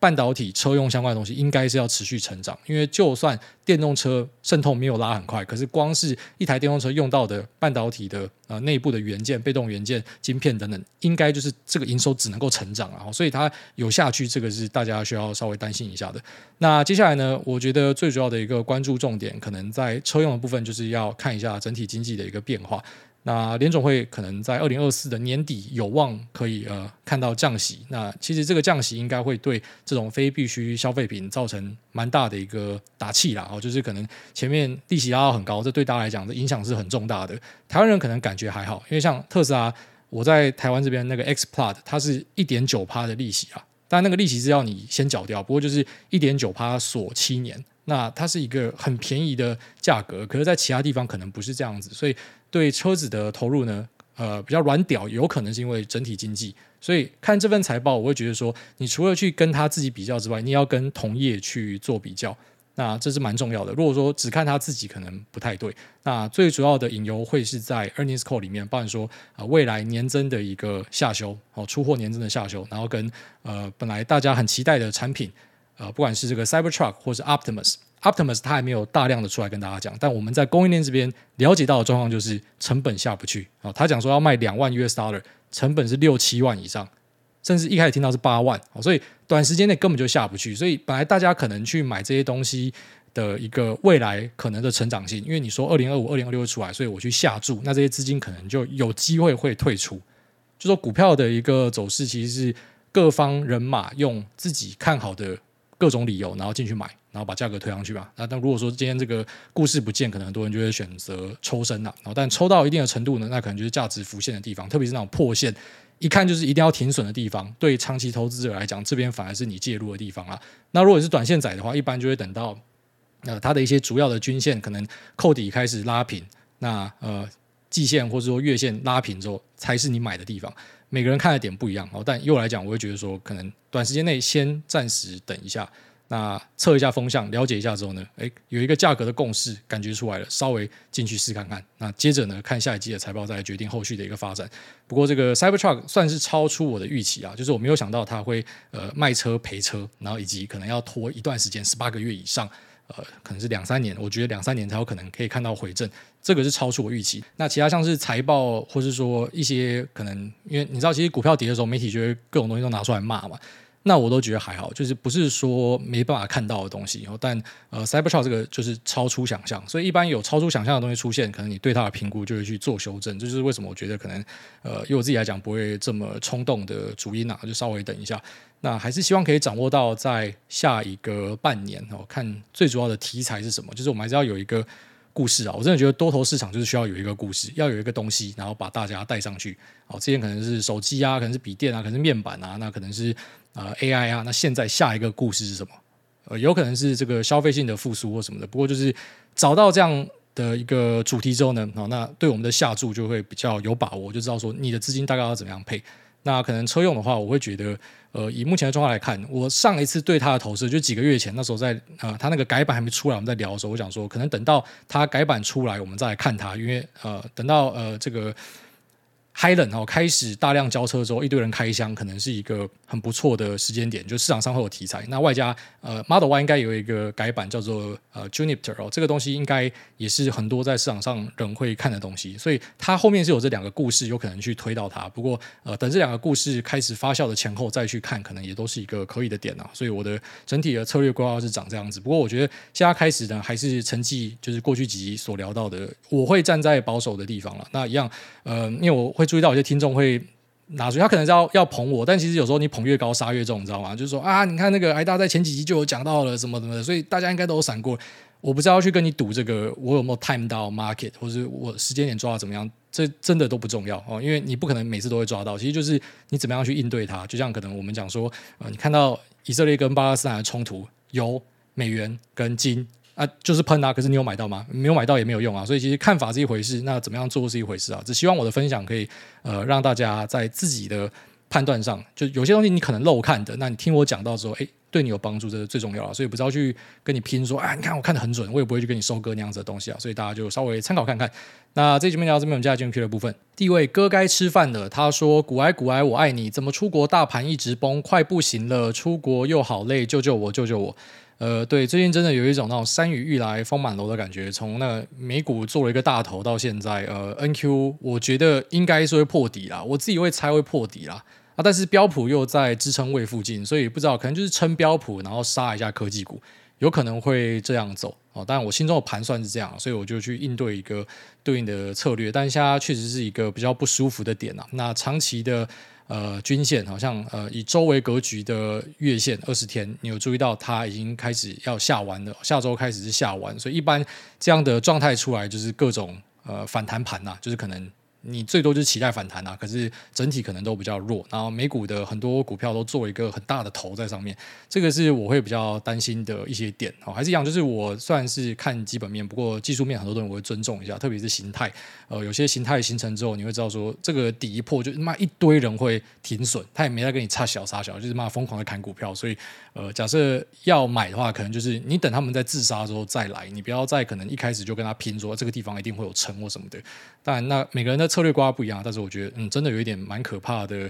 半导体车用相关的东西应该是要持续成长，因为就算电动车渗透没有拉很快，可是光是一台电动车用到的半导体的呃内部的元件、被动元件、晶片等等，应该就是这个营收只能够成长啊，所以它有下去，这个是大家需要稍微担心一下的。那接下来呢，我觉得最主要的一个关注重点，可能在车用的部分，就是要看一下整体经济的一个变化。那联总会可能在二零二四的年底有望可以呃看到降息。那其实这个降息应该会对这种非必需消费品造成蛮大的一个打气啦。哦，就是可能前面利息拉到很高，这对大家来讲的影响是很重大的。台湾人可能感觉还好，因为像特斯拉，我在台湾这边那个 X Plaid 它是一点九趴的利息啊，但那个利息是要你先缴掉，不过就是一点九趴锁七年。那它是一个很便宜的价格，可是，在其他地方可能不是这样子，所以对车子的投入呢，呃，比较软屌，有可能是因为整体经济。所以看这份财报，我会觉得说，你除了去跟他自己比较之外，你要跟同业去做比较，那这是蛮重要的。如果说只看他自己，可能不太对。那最主要的隐忧会是在 earnings call 里面，包含说啊、呃，未来年增的一个下修，哦，出货年增的下修，然后跟呃，本来大家很期待的产品。呃，不管是这个 Cybertruck 或是 Optimus，Optimus 他还没有大量的出来跟大家讲，但我们在供应链这边了解到的状况就是成本下不去啊。他讲说要卖两万 US dollar，成本是六七万以上，甚至一开始听到是八万，所以短时间内根本就下不去。所以本来大家可能去买这些东西的一个未来可能的成长性，因为你说二零二五、二零二六会出来，所以我去下注，那这些资金可能就有机会会退出。就说股票的一个走势，其实是各方人马用自己看好的。各种理由，然后进去买，然后把价格推上去吧。那但如果说今天这个故事不见，可能很多人就会选择抽身了。然后但抽到一定的程度呢，那可能就是价值浮现的地方，特别是那种破线，一看就是一定要停损的地方。对长期投资者来讲，这边反而是你介入的地方啊。那如果是短线仔的话，一般就会等到呃它的一些主要的均线可能扣底开始拉平，那呃季线或者说月线拉平之后，才是你买的地方。每个人看的点不一样哦，但以我来讲，我会觉得说，可能短时间内先暂时等一下，那测一下风向，了解一下之后呢，诶，有一个价格的共识，感觉出来了，稍微进去试看看。那接着呢，看下一季的财报，再来决定后续的一个发展。不过这个 Cybertruck 算是超出我的预期啊，就是我没有想到它会呃卖车赔车，然后以及可能要拖一段时间，十八个月以上。呃，可能是两三年，我觉得两三年才有可能可以看到回正，这个是超出我预期。那其他像是财报，或是说一些可能，因为你知道，其实股票跌的时候，媒体就会各种东西都拿出来骂嘛。那我都觉得还好，就是不是说没办法看到的东西。但呃，cybertron 这个就是超出想象，所以一般有超出想象的东西出现，可能你对它的评估就会去做修正。这就是为什么我觉得可能呃，以我自己来讲不会这么冲动的主因啊，就稍微等一下。那还是希望可以掌握到在下一个半年哦，看最主要的题材是什么，就是我们还是要有一个。故事啊，我真的觉得多头市场就是需要有一个故事，要有一个东西，然后把大家带上去。好，之前可能是手机啊，可能是笔电啊，可能是面板啊，那可能是呃 AI 啊。那现在下一个故事是什么？呃，有可能是这个消费性的复苏或什么的。不过就是找到这样的一个主题之后呢，好，那对我们的下注就会比较有把握，就知道说你的资金大概要怎么样配。那可能车用的话，我会觉得，呃，以目前的状况来看，我上一次对他的投资就几个月前，那时候在呃，他那个改版还没出来，我们在聊的时候，我想说，可能等到他改版出来，我们再来看他，因为呃，等到呃这个。Hilen 哦，开始大量交车之后，一堆人开箱，可能是一个很不错的时间点，就市场上会有题材。那外加呃，Model Y 应该有一个改版叫做呃 Juniper 哦，这个东西应该也是很多在市场上人会看的东西，所以它后面是有这两个故事，有可能去推到它。不过呃，等这两个故事开始发酵的前后再去看，可能也都是一个可以的点啊。所以我的整体的策略规划是长这样子。不过我觉得现在开始呢，还是成绩就是过去几集所聊到的，我会站在保守的地方了。那一样呃，因为我会。会注意到有些听众会拿出，他可能是要要捧我，但其实有时候你捧越高杀越重，你知道吗？就是说啊，你看那个癌大在前几集就有讲到了什么什么的，所以大家应该都有闪过。我不知道去跟你赌这个，我有没有 time 到 market，或者我时间点抓的怎么样？这真的都不重要哦，因为你不可能每次都会抓到。其实就是你怎么样去应对它。就像可能我们讲说，呃，你看到以色列跟巴勒斯坦的冲突，油、美元跟金啊，就是喷啊。可是你有买到吗？没有买到也没有用啊。所以其实看法是一回事，那怎么样做是一回事啊。只希望我的分享可以呃让大家在自己的判断上，就有些东西你可能漏看的，那你听我讲到之后，哎。对你有帮助，这是最重要啊，所以不是要去跟你拼说，啊，你看我看得很准，我也不会去跟你收割那样子的东西啊，所以大家就稍微参考看看。那这期节目聊到这边，我们接下来进入 Q 的部分。第一位哥该吃饭了，他说：“股癌股癌，我爱你，怎么出国大盘一直崩，快不行了，出国又好累，救救我，救救我。”呃，对，最近真的有一种那种山雨欲来风满楼的感觉，从那美股做了一个大头到现在，呃，NQ 我觉得应该是会破底啦，我自己会猜会破底啦。啊，但是标普又在支撑位附近，所以不知道可能就是撑标普，然后杀一下科技股，有可能会这样走哦。但，我心中的盘算是这样，所以我就去应对一个对应的策略。但现在确实是一个比较不舒服的点啊。那长期的呃均线好像呃以周围格局的月线二十天，你有注意到它已经开始要下完了，下周开始是下完，所以一般这样的状态出来就是各种呃反弹盘呐，就是可能。你最多就是期待反弹啊，可是整体可能都比较弱。然后美股的很多股票都做一个很大的头在上面，这个是我会比较担心的一些点。哦，还是一样，就是我算是看基本面，不过技术面很多东西我会尊重一下，特别是形态。呃，有些形态形成之后，你会知道说这个底一破，就他妈一堆人会停损，他也没在跟你差小差小，就是妈疯狂的砍股票。所以，呃，假设要买的话，可能就是你等他们在自杀之后再来，你不要再可能一开始就跟他拼说这个地方一定会有撑或什么的。当然，那每个人的策略瓜不一样，但是我觉得，嗯，真的有一点蛮可怕的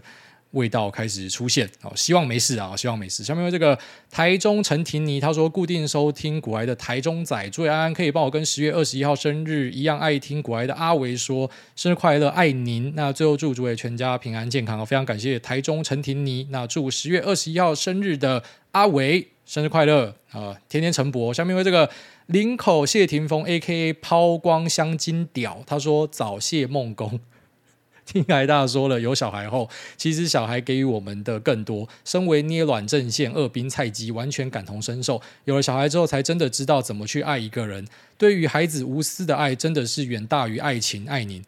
味道开始出现。好，希望没事啊，希望没事。下面这个台中陈婷妮，他说固定收听股癌的台中仔，祝安安可以帮我跟十月二十一号生日一样爱听股癌的阿维说生日快乐，爱您。那最后祝诸位全家平安健康，非常感谢台中陈婷妮。那祝十月二十一号生日的阿维生日快乐啊、天天晨勃。下面为这个。林口谢霆锋 A.K.A 抛光香金屌，他说早谢梦工。听癌大说了，有小孩后，其实小孩给予我们的更多。身为捏卵阵线二兵菜鸡，完全感同身受。有了小孩之后，才真的知道怎么去爱一个人。对于孩子无私的爱，真的是远大于爱情。爱您，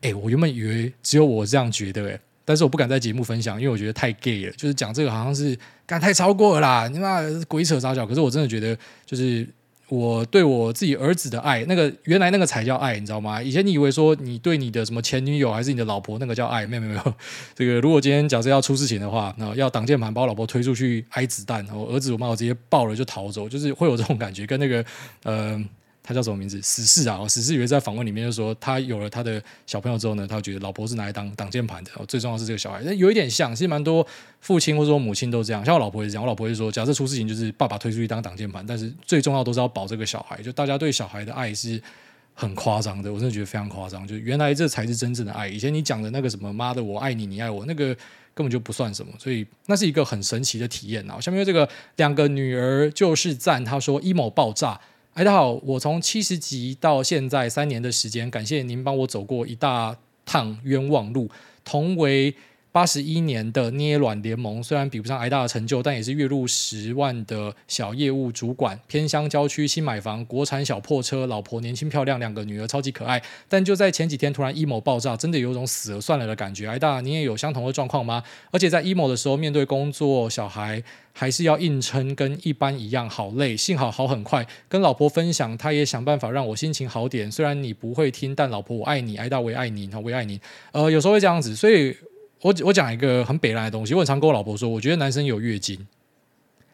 哎，我原本以为只有我这样觉得，哎，但是我不敢在节目分享，因为我觉得太 gay 了。就是讲这个好像是干太超过了啦，你妈鬼扯啥脚。可是我真的觉得，就是。我对我自己儿子的爱，那个原来那个才叫爱，你知道吗？以前你以为说你对你的什么前女友还是你的老婆那个叫爱，没有没有没有。这个如果今天假设要出事情的话，那要挡箭盘把我老婆推出去挨子弹，我儿子我妈我直接抱了就逃走，就是会有这种感觉，跟那个呃。他叫什么名字？死侍啊！死侍以为在访问里面就说，他有了他的小朋友之后呢，他觉得老婆是拿来当挡箭盘的。最重要是这个小孩，那有一点像，其实蛮多父亲或者说母亲都这样。像我老婆也是这样，我老婆也是说，假设出事情就是爸爸推出去当挡箭盘，但是最重要都是要保这个小孩。就大家对小孩的爱是很夸张的，我真的觉得非常夸张。就原来这才是真正的爱。以前你讲的那个什么妈的我爱你，你爱我，那个根本就不算什么。所以那是一个很神奇的体验啊！下面这个两个女儿就是赞，他说 emo 爆炸。哎，大家好，我从七十集到现在三年的时间，感谢您帮我走过一大趟冤枉路，同为。八十一年的捏卵联盟，虽然比不上挨大的成就，但也是月入十万的小业务主管，偏乡郊区新买房，国产小破车，老婆年轻漂亮，两个女儿超级可爱。但就在前几天突然 emo 爆炸，真的有种死了算了的感觉。挨大，你也有相同的状况吗？而且在 emo 的时候，面对工作、小孩，还是要硬撑，跟一般一样，好累。幸好好很快，跟老婆分享，她也想办法让我心情好点。虽然你不会听，但老婆我爱你，癌大我也爱你，我也爱你。呃，有时候会这样子，所以。我我讲一个很北烂的东西，我很常跟我老婆说，我觉得男生有月经，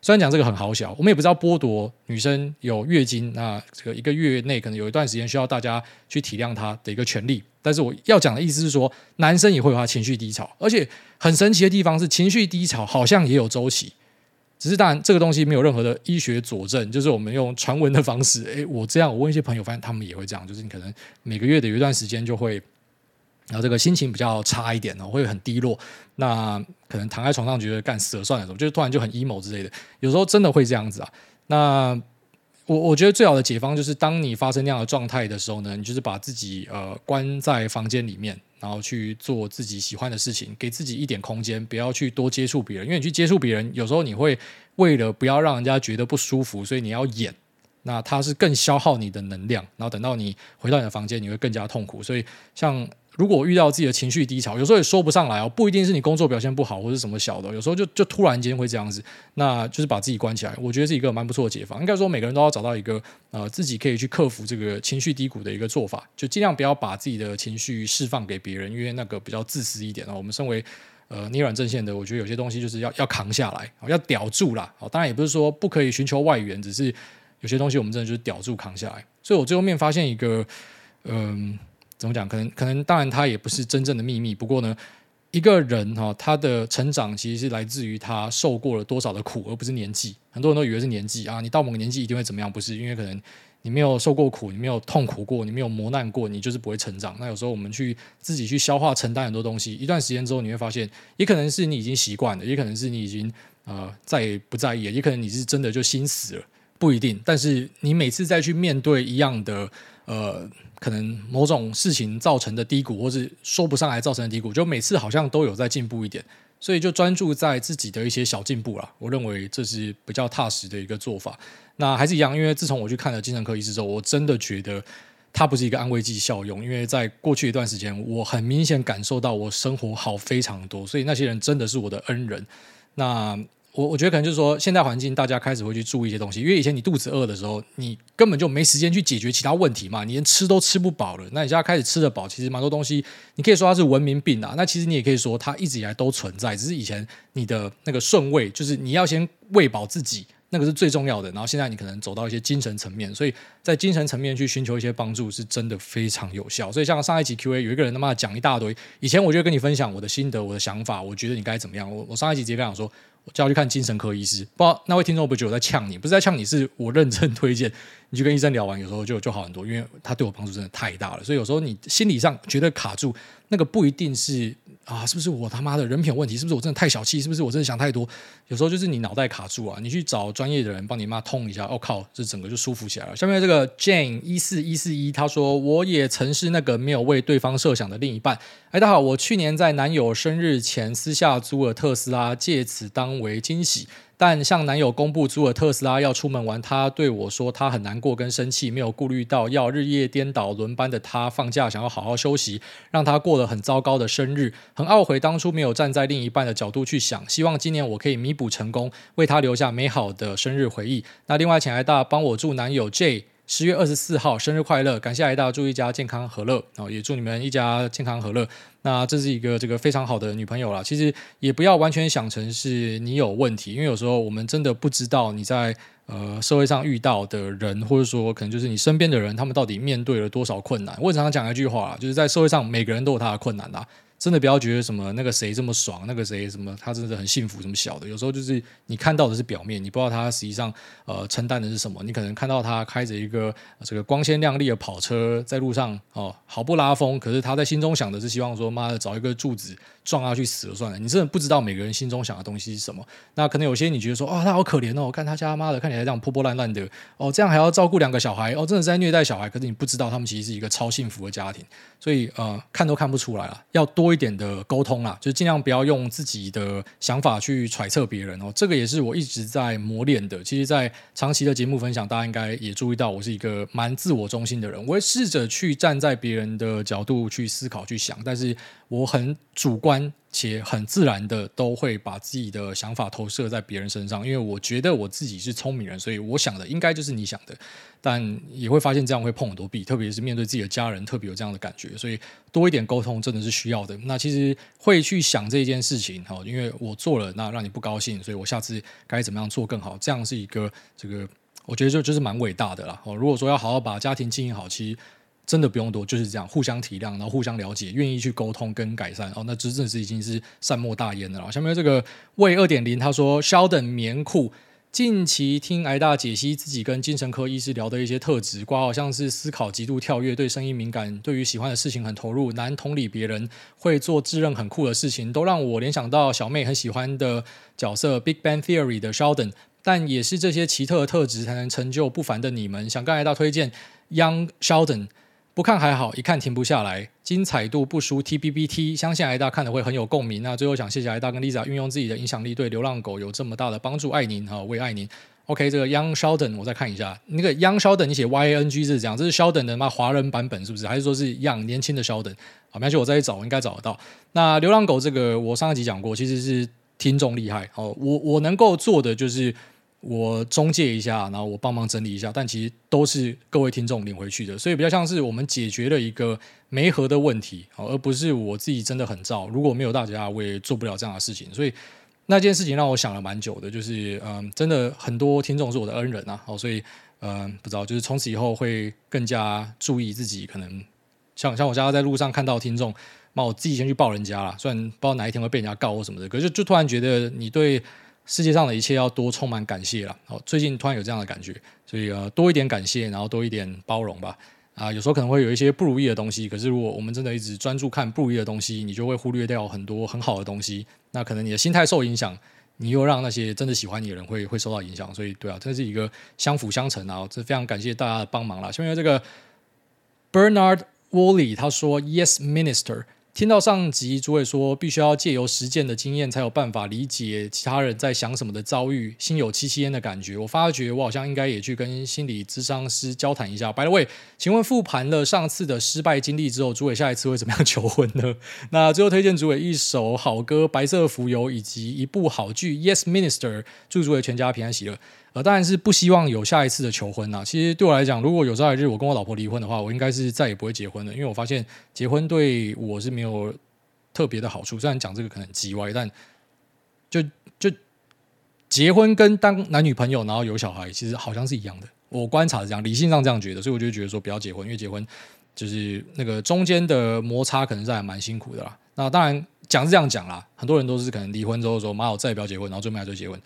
虽然讲这个很好笑，我们也不知道剥夺女生有月经，那这个一个月内可能有一段时间需要大家去体谅她的一个权利。但是我要讲的意思是说，男生也会有他情绪低潮，而且很神奇的地方是，情绪低潮好像也有周期，只是当然这个东西没有任何的医学佐证，就是我们用传闻的方式。诶，我这样，我问一些朋友，发现他们也会这样，就是你可能每个月的有一段时间就会。然后这个心情比较差一点哦，会很低落。那可能躺在床上觉得干死了算了，什么，就突然就很 emo 之类的。有时候真的会这样子啊。那我我觉得最好的解方就是，当你发生那样的状态的时候呢，你就是把自己呃关在房间里面，然后去做自己喜欢的事情，给自己一点空间，不要去多接触别人。因为你去接触别人，有时候你会为了不要让人家觉得不舒服，所以你要演。那它是更消耗你的能量，然后等到你回到你的房间，你会更加痛苦。所以，像如果遇到自己的情绪低潮，有时候也说不上来哦，不一定是你工作表现不好或者什么小的，有时候就就突然间会这样子，那就是把自己关起来。我觉得是一个蛮不错的解法。应该说，每个人都要找到一个呃自己可以去克服这个情绪低谷的一个做法，就尽量不要把自己的情绪释放给别人，因为那个比较自私一点啊。我们身为呃捏软阵线的，我觉得有些东西就是要要扛下来，要屌住啦。哦当然也不是说不可以寻求外援，只是。有些东西我们真的就是屌住扛下来，所以我最后面发现一个，嗯，怎么讲？可能可能，当然它也不是真正的秘密。不过呢，一个人哈，他的成长其实是来自于他受过了多少的苦，而不是年纪。很多人都以为是年纪啊，你到某个年纪一定会怎么样？不是，因为可能你没有受过苦，你没有痛苦过，你没有磨难过，你就是不会成长。那有时候我们去自己去消化承担很多东西，一段时间之后你会发现，也可能是你已经习惯了，也可能是你已经呃再也不在意了，也可能你是真的就心死了。不一定，但是你每次再去面对一样的呃，可能某种事情造成的低谷，或是说不上来造成的低谷，就每次好像都有在进步一点，所以就专注在自己的一些小进步啦。我认为这是比较踏实的一个做法。那还是一样，因为自从我去看了精神科医师之后，我真的觉得它不是一个安慰剂效用，因为在过去一段时间，我很明显感受到我生活好非常多，所以那些人真的是我的恩人。那我我觉得可能就是说，现在环境大家开始会去注意一些东西，因为以前你肚子饿的时候，你根本就没时间去解决其他问题嘛，你连吃都吃不饱了。那你现在开始吃得饱，其实蛮多东西，你可以说它是文明病啊。那其实你也可以说它一直以来都存在，只是以前你的那个顺位，就是你要先喂饱自己。那个是最重要的，然后现在你可能走到一些精神层面，所以在精神层面去寻求一些帮助是真的非常有效。所以像上一集 Q&A 有一个人他妈讲一大堆，以前我就跟你分享我的心得、我的想法，我觉得你该怎么样。我我上一集直接跟他讲说，我叫他去看精神科医师。不知道那位听众不会觉得我在呛你？不是在呛你，是我认真推荐你去跟医生聊完，有时候就就好很多，因为他对我帮助真的太大了。所以有时候你心理上觉得卡住，那个不一定是。啊，是不是我他妈的人品问题？是不是我真的太小气？是不是我真的想太多？有时候就是你脑袋卡住啊，你去找专业的人帮你妈通一下，我、哦、靠，这整个就舒服起来了。下面这个 Jane 一四一四一，他说我也曾是那个没有为对方设想的另一半。哎，大家好，我去年在男友生日前私下租了特斯拉，借此当为惊喜。但向男友公布租了特斯拉要出门玩，他对我说他很难过跟生气，没有顾虑到要日夜颠倒轮班的他放假想要好好休息，让他过了很糟糕的生日，很懊悔当初没有站在另一半的角度去想，希望今年我可以弥补成功，为他留下美好的生日回忆。那另外请来大帮我祝男友 J。十月二十四号生日快乐！感谢癌大，祝一家健康和乐哦，也祝你们一家健康和乐。那这是一个这个非常好的女朋友啦。其实也不要完全想成是你有问题，因为有时候我们真的不知道你在呃社会上遇到的人，或者说可能就是你身边的人，他们到底面对了多少困难。我常常讲一句话啦，就是在社会上每个人都有他的困难啦。真的不要觉得什么那个谁这么爽，那个谁什么他真的很幸福，什么小的，有时候就是你看到的是表面，你不知道他实际上呃承担的是什么。你可能看到他开着一个这个光鲜亮丽的跑车在路上哦，好不拉风，可是他在心中想的是希望说妈的找一个柱子撞下去死了算了。你真的不知道每个人心中想的东西是什么。那可能有些你觉得说啊、他好可怜哦，看他家妈的看起来这样破破烂烂的哦，这样还要照顾两个小孩哦，真的是在虐待小孩。可是你不知道他们其实是一个超幸福的家庭，所以呃看都看不出来了，要多。一点的沟通啦，就尽量不要用自己的想法去揣测别人哦。这个也是我一直在磨练的。其实，在长期的节目分享，大家应该也注意到，我是一个蛮自我中心的人。我会试着去站在别人的角度去思考、去想，但是我很主观。且很自然的都会把自己的想法投射在别人身上，因为我觉得我自己是聪明人，所以我想的应该就是你想的，但也会发现这样会碰很多壁，特别是面对自己的家人，特别有这样的感觉，所以多一点沟通真的是需要的。那其实会去想这件事情，哈，因为我做了，那让你不高兴，所以我下次该怎么样做更好，这样是一个这个，我觉得就就是蛮伟大的啦。哦，如果说要好好把家庭经营好，其实。真的不用多，就是这样，互相体谅，然后互相了解，愿意去沟通跟改善哦，那真正是已经是善莫大焉的了。下面这个魏二点零他说，Sheldon 棉裤近期听癌大解析自己跟精神科医师聊的一些特质，挂好像是思考极度跳跃，对声音敏感，对于喜欢的事情很投入，难同理别人，会做自认很酷的事情，都让我联想到小妹很喜欢的角色《Big Bang Theory》的 Sheldon，但也是这些奇特的特质才能成就不凡的你们。想跟癌大推荐 Young Sheldon。不看还好，一看停不下来，精彩度不输 TBBT，相信艾大看的会很有共鸣。那最后想谢谢艾大跟 Lisa 运用自己的影响力，对流浪狗有这么大的帮助，爱您哈，我也爱您。OK，这个 Young Sheldon，我再看一下，那个 Young Sheldon，你写 Y A N G 是这样，这是 Sheldon 的嘛华人版本是不是？还是说是 Young 年轻的 Sheldon？好，没关系，我再去找，我应该找得到。那流浪狗这个，我上一集讲过，其实是听众厉害哦。我我能够做的就是我中介一下，然后我帮忙整理一下，但其实都是各位听众领回去的，所以比较像是我们解决了一个没合的问题，而不是我自己真的很燥。如果没有大家，我也做不了这样的事情，所以。那件事情让我想了蛮久的，就是嗯，真的很多听众是我的恩人啊，哦，所以嗯，不知道，就是从此以后会更加注意自己，可能像像我家在路上看到听众，那我自己先去抱人家了，虽然不知道哪一天会被人家告或什么的，可是就突然觉得你对世界上的一切要多充满感谢了，哦，最近突然有这样的感觉，所以呃，多一点感谢，然后多一点包容吧。啊，有时候可能会有一些不如意的东西，可是如果我们真的一直专注看不如意的东西，你就会忽略掉很多很好的东西。那可能你的心态受影响，你又让那些真的喜欢你的人会会受到影响。所以，对啊，这是一个相辅相成啊！这非常感谢大家的帮忙啦。下面这个 Bernard Woolley 他说：“Yes, Minister。”听到上集主委说，必须要借由实践的经验，才有办法理解其他人在想什么的遭遇，心有戚戚焉的感觉。我发觉我好像应该也去跟心理咨商师交谈一下。By the way，请问复盘了上次的失败经历之后，主委下一次会怎么样求婚呢？那最后推荐主委一首好歌《白色浮游》以及一部好剧《Yes Minister》，祝主委全家平安喜乐。呃，当然是不希望有下一次的求婚啦。其实对我来讲，如果有朝一日我跟我老婆离婚的话，我应该是再也不会结婚了，因为我发现结婚对我是没有特别的好处。虽然讲这个可能很机歪，但就就结婚跟当男女朋友，然后有小孩，其实好像是一样的。我观察这样，理性上这样觉得，所以我就觉得说不要结婚，因为结婚就是那个中间的摩擦可能是还蛮辛苦的啦。那当然讲是这样讲啦，很多人都是可能离婚之后说妈，我再也不要结婚，然后最后还是结婚。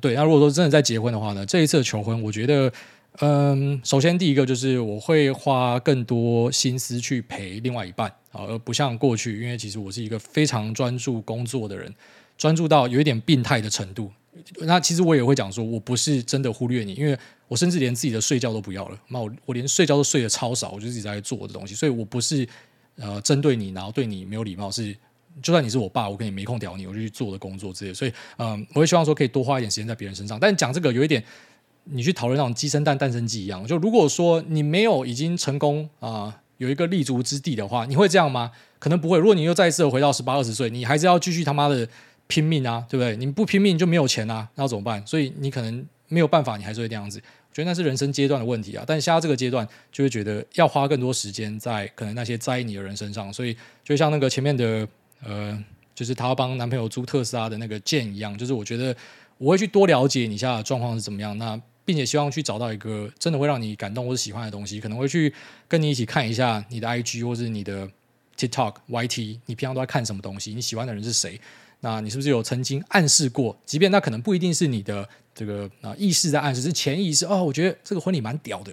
对，那如果说真的在结婚的话呢，这一次的求婚，我觉得，嗯，首先第一个就是我会花更多心思去陪另外一半啊，而不像过去，因为其实我是一个非常专注工作的人，专注到有一点病态的程度。那其实我也会讲说，我不是真的忽略你，因为我甚至连自己的睡觉都不要了，那我我连睡觉都睡得超少，我就自己在做的东西，所以我不是呃针对你，然后对你没有礼貌是。就算你是我爸，我跟你没空屌你，我就去做的工作之类，所以，嗯，我会希望说可以多花一点时间在别人身上。但讲这个有一点，你去讨论那种鸡生蛋，蛋生鸡一样。就如果说你没有已经成功啊、有一个立足之地的话，你会这样吗？可能不会。如果你又再一次回到十八二十岁，你还是要继续他妈的拼命啊，对不对？你不拼命就没有钱啊，那怎么办？所以你可能没有办法，你还是会这样子。我觉得那是人生阶段的问题啊。但现在这个阶段，就会觉得要花更多时间在可能那些在意你的人身上。所以，就像那个前面的呃。就是他要帮男朋友租特斯拉的那个键一样，就是我觉得我会去多了解你现在的状况是怎么样，那并且希望去找到一个真的会让你感动或者喜欢的东西，可能会去跟你一起看一下你的 IG 或者你的 TikTok、YT，你平常都在看什么东西？你喜欢的人是谁？那你是不是有曾经暗示过？即便那可能不一定是你的这个啊意识在暗示，是潜意识哦，我觉得这个婚礼蛮屌的。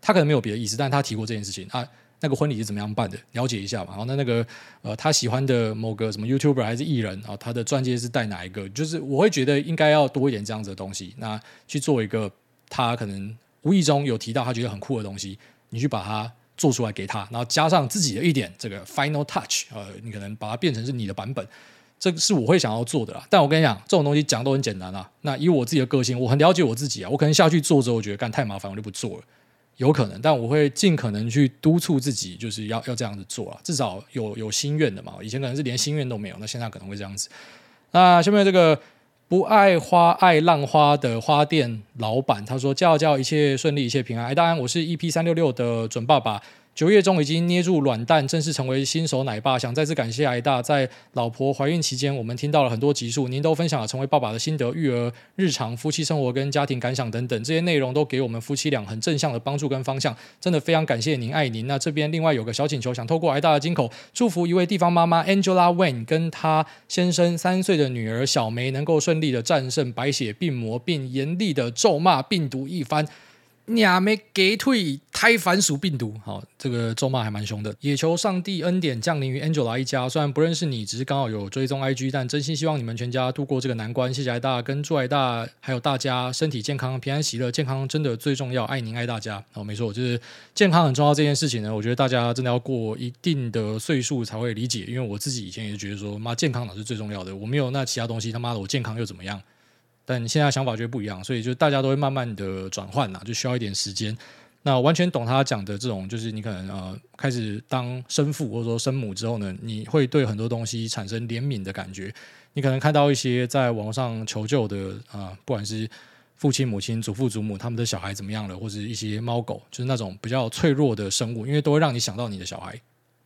他可能没有别的意思，但他提过这件事情啊。那个婚礼是怎么样办的？了解一下嘛。然后那那个呃，他喜欢的某个什么 YouTuber 还是艺人啊，他的钻戒是戴哪一个？就是我会觉得应该要多一点这样子的东西。那去做一个他可能无意中有提到他觉得很酷的东西，你去把它做出来给他，然后加上自己的一点这个 final touch，呃，你可能把它变成是你的版本，这个是我会想要做的啦。但我跟你讲，这种东西讲都很简单啊。那以我自己的个性，我很了解我自己啊，我可能下去做之后，我觉得干太麻烦，我就不做了。有可能，但我会尽可能去督促自己，就是要要这样子做啊，至少有有心愿的嘛。以前可能是连心愿都没有，那现在可能会这样子。那下面这个不爱花爱浪花的花店老板，他说：“叫叫一切顺利，一切平安。”哎，当然，我是 EP 三六六的准爸爸。九月中已经捏住软蛋，正式成为新手奶爸。想再次感谢艾大，在老婆怀孕期间，我们听到了很多集数，您都分享了成为爸爸的心得、育儿、日常、夫妻生活跟家庭感想等等，这些内容都给我们夫妻俩很正向的帮助跟方向，真的非常感谢您，爱您。那这边另外有个小请求，想透过艾大的金口，祝福一位地方妈妈 Angela Wayne 跟她先生三岁的女儿小梅能够顺利的战胜白血病魔，并严厉的咒骂病毒一番。亚没给退胎凡属病毒，好，这个咒骂还蛮凶的。也求上帝恩典降临于 Angela 一家。虽然不认识你，只是刚好有追踪 IG，但真心希望你们全家度过这个难关。谢谢爱大，跟祝爱大还有大家身体健康、平安喜乐。健康真的最重要，爱您爱大家。好，没错，就是健康很重要这件事情呢。我觉得大家真的要过一定的岁数才会理解，因为我自己以前也是觉得说，妈健康哪是最重要的？我没有那其他东西，他妈的我健康又怎么样？但现在想法就不一样，所以就大家都会慢慢的转换啦，就需要一点时间。那完全懂他讲的这种，就是你可能呃开始当生父或者说生母之后呢，你会对很多东西产生怜悯的感觉。你可能看到一些在网络上求救的啊、不管是父亲、母亲、祖父、祖母，他们的小孩怎么样了，或者一些猫狗，就是那种比较脆弱的生物，因为都会让你想到你的小孩，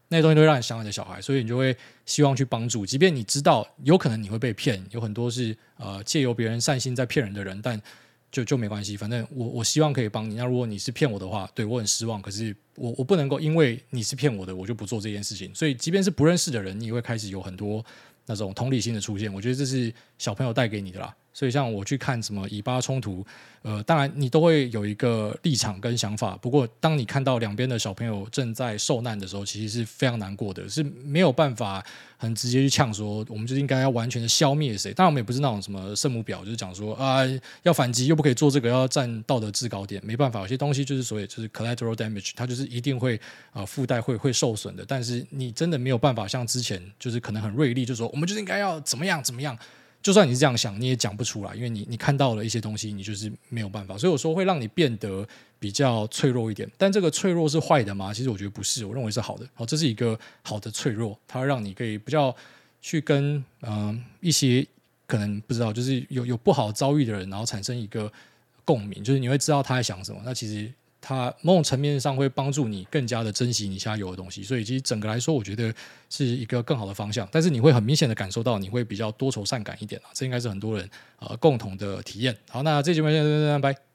那些东西都会让你想你的小孩，所以你就会希望去帮助，即便你知道有可能你会被骗，有很多是呃借由别人善心在骗人的人，但。就就没关系，反正我我希望可以帮你。那如果你是骗我的话，对我很失望。可是我我不能够因为你是骗我的，我就不做这件事情。所以，即便是不认识的人，你也会开始有很多那种同理心的出现。我觉得这是小朋友带给你的啦。所以，像我去看什么以巴冲突，呃，当然你都会有一个立场跟想法。不过，当你看到两边的小朋友正在受难的时候，其实是非常难过的，是没有办法很直接去呛说，我们就应该要完全的消灭谁。当然，我们也不是那种什么圣母婊，就是讲说啊，要反击又不可以做这个，要占道德制高点。没办法，有些东西就是所谓就是 collateral damage，它就是一定会啊、呃、附带会会受损的。但是你真的没有办法像之前就是可能很锐利，就说我们就是应该要怎么样怎么样。就算你是这样想，你也讲不出来，因为你你看到了一些东西，你就是没有办法。所以我说会让你变得比较脆弱一点，但这个脆弱是坏的吗？其实我觉得不是，我认为是好的。好，这是一个好的脆弱，它让你可以比较去跟嗯、一些可能不知道，就是有有不好遭遇的人，然后产生一个共鸣，就是你会知道他在想什么。那其实。它某种层面上会帮助你更加的珍惜你现在有的东西，所以其实整个来说，我觉得是一个更好的方向。但是你会很明显的感受到，你会比较多愁善感一点啊，这应该是很多人呃共同的体验。好，那这节目先，拜拜。